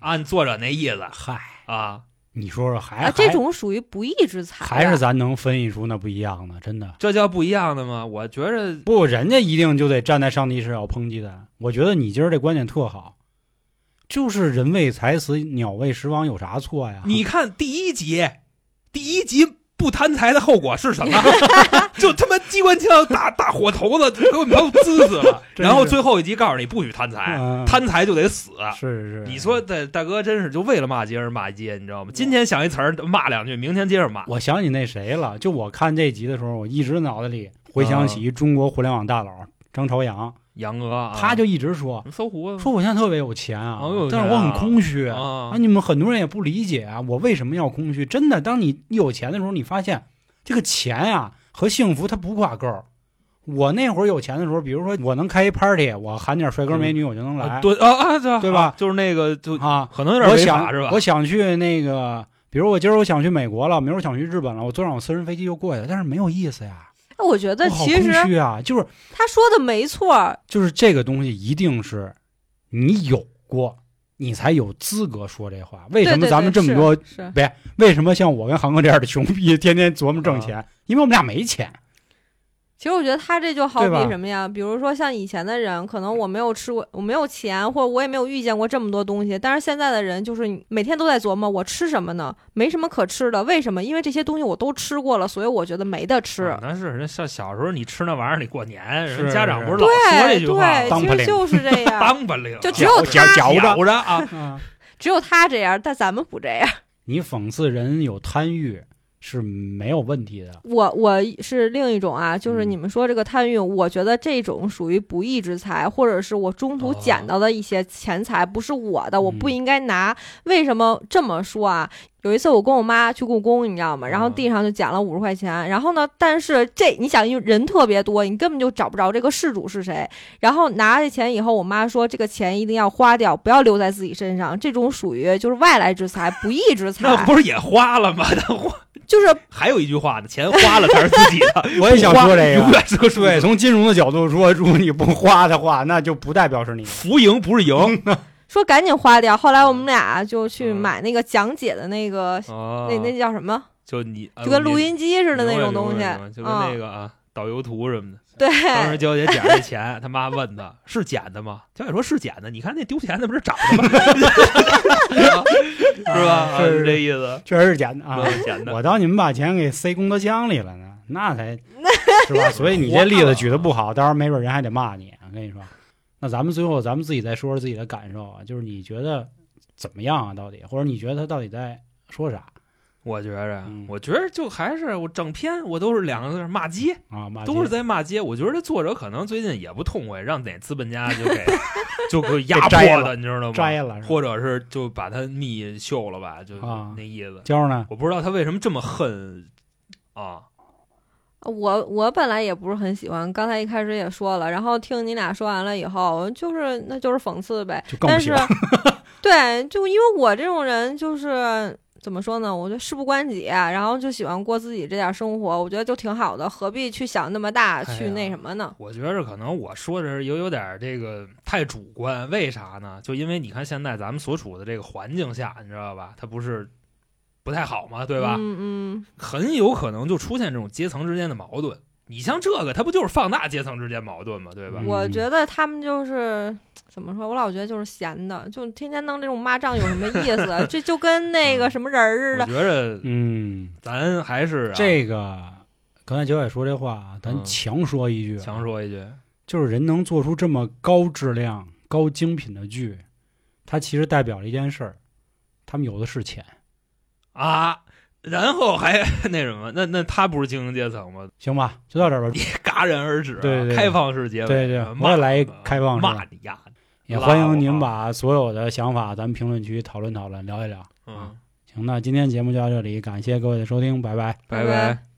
按作者那意思嗨，啊，你说说还啊，这种属于不义之财啊，还是咱能分析出那不一样的，真的这叫不一样的吗？我觉着不，人家一定就得站在上帝视角抨击他。我觉得你今儿这观点特好，就是人为财死，鸟为食亡，有啥错呀？你看第一集，第一集不贪财的后果是什么？就他妈机关枪打大火头子，给我们都滋死了。然后最后一集告诉你不许贪财，嗯贪财就得死。是是是，你说大大哥真是就为了骂街而骂街，你知道吗？今天想一词儿骂两句，明天接着骂。我想起那谁了，就我看这集的时候，我一直脑子里回想起中国互联网大佬张朝阳，杨哥啊，他就一直说搜狐说我现在特别有钱啊但是我很空虚啊啊，你们很多人也不理解啊，我为什么要空虚？真的，当你有钱的时候，你发现这个钱啊和幸福它不挂钩。我那会儿有钱的时候，比如说我能开一 party，我喊点帅哥美女，我就能来啊对啊啊，对对吧啊就是那个就啊。可能有点我想违法是吧？我想去那个，比如我今儿我想去美国了，明儿我想去日本了，我坐上我私人飞机就过去了，但是没有意思呀。那我觉得其实虚啊，就是他说的没错，就是这个东西一定是你有过，你才有资格说这话。为什么咱们这么多？是是为什么像我跟航哥这样的穷逼天天琢磨挣钱？因为我们俩没钱。其实我觉得他这就好比什么呀？比如说像以前的人，可能我没有吃过，我没有钱，或者我也没有遇见过这么多东西。但是现在的人，就是每天都在琢磨，我吃什么呢？没什么可吃的，为什么？因为这些东西我都吃过了，所以我觉得没得吃。啊那是人像小时候你吃那玩意儿，你过年，是人家长不是老说这对句话吗对，当不灵其实就是这样，当不灵，就只有嚼他嚼着啊，啊，只有他这样，但咱们不这样。你讽刺人有贪欲是没有问题的。我我是另一种啊，就是嗯你们说这个贪欲，我觉得这种属于不义之财，或者是我中途哦捡到的一些钱财，不是我的，我不嗯应该拿。为什么这么说啊？有一次我跟我妈去故宫，你知道吗？然后嗯地上就捡了五十块钱，然后呢，但是这你想，因为人特别多，你根本就找不着这个事主是谁。然后拿这钱以后，我妈说这个钱一定要花掉，不要留在自己身上，这种属于就是外来之财，不义之 财那，不是也花了吗？那花就是还有一句话呢，钱花了才是自己的，我也想说这个永远是个数对，字。从金融的角度说，如果你不花的话，那就不代表是你的。浮盈不是赢，说赶紧花掉。后来我们俩就去嗯买那个讲解的那个，哦那那叫什么？就你就跟录音机似的那种东西就跟那嗯个啊导游图什么的。对，当时娇姐捡这钱，他妈问他是捡的吗？娇姐说是捡的，你看那丢钱的不是长的吗？是吧？啊是是这意思。确实是捡的啊！嗯捡的，我当你们把钱给塞功德箱里了呢，那才是吧？所以你这例子举的不好，到时候没准人还得骂你。我跟你说，那咱们最后咱们自己再说说自己的感受啊，就是你觉得怎么样啊？到底，或者你觉得他到底在说啥我觉着嗯，我觉着就还是我整篇我都是两个字儿骂街，啊？骂都是在骂街。我觉得这作者可能最近也不痛快，让哪资本家就给 就给压给摘了迫了，你知道吗？摘了，是吧或者是就把他密秀了吧，就啊那意思。娇呢？我不知道他为什么这么恨啊。我我本来也不是很喜欢，刚才一开始也说了，然后听你俩说完了以后，就是那就是讽刺呗。但是就更不喜欢。，对，就因为我这种人，就是怎么说呢？我觉得事不关己，然后就喜欢过自己这点生活，我觉得就挺好的，何必去想那么大，哎去那什么呢？我觉着可能我说的有有点这个太主观，为啥呢？就因为你看现在咱们所处的这个环境下，你知道吧？它不是不太好嘛，对吧？嗯嗯，很有可能就出现这种阶层之间的矛盾。你像这个，它不就是放大阶层之间矛盾吗，对吧？嗯我觉得他们就是怎么说？我老觉得就是闲的，就天天弄这种骂仗有什么意思？这就跟那个什么人儿似我的。觉着嗯，咱还是、啊、这个刚才九尾说这话啊，咱嗯强说一句啊，强说一句，就是人能做出这么高质量、高精品的剧，它其实代表了一件事儿，他们有的是钱。啊，然后还那什么，那那他不是精英阶层吗？行吧，就到这儿吧。戛然而止啊、对对对开放式结尾，对对骂我也来一开放式骂你呀，也欢迎您把所有的想法咱们评论区讨论讨论，聊一聊。嗯，行，那今天节目就到这里，感谢各位的收听，拜拜。拜拜拜。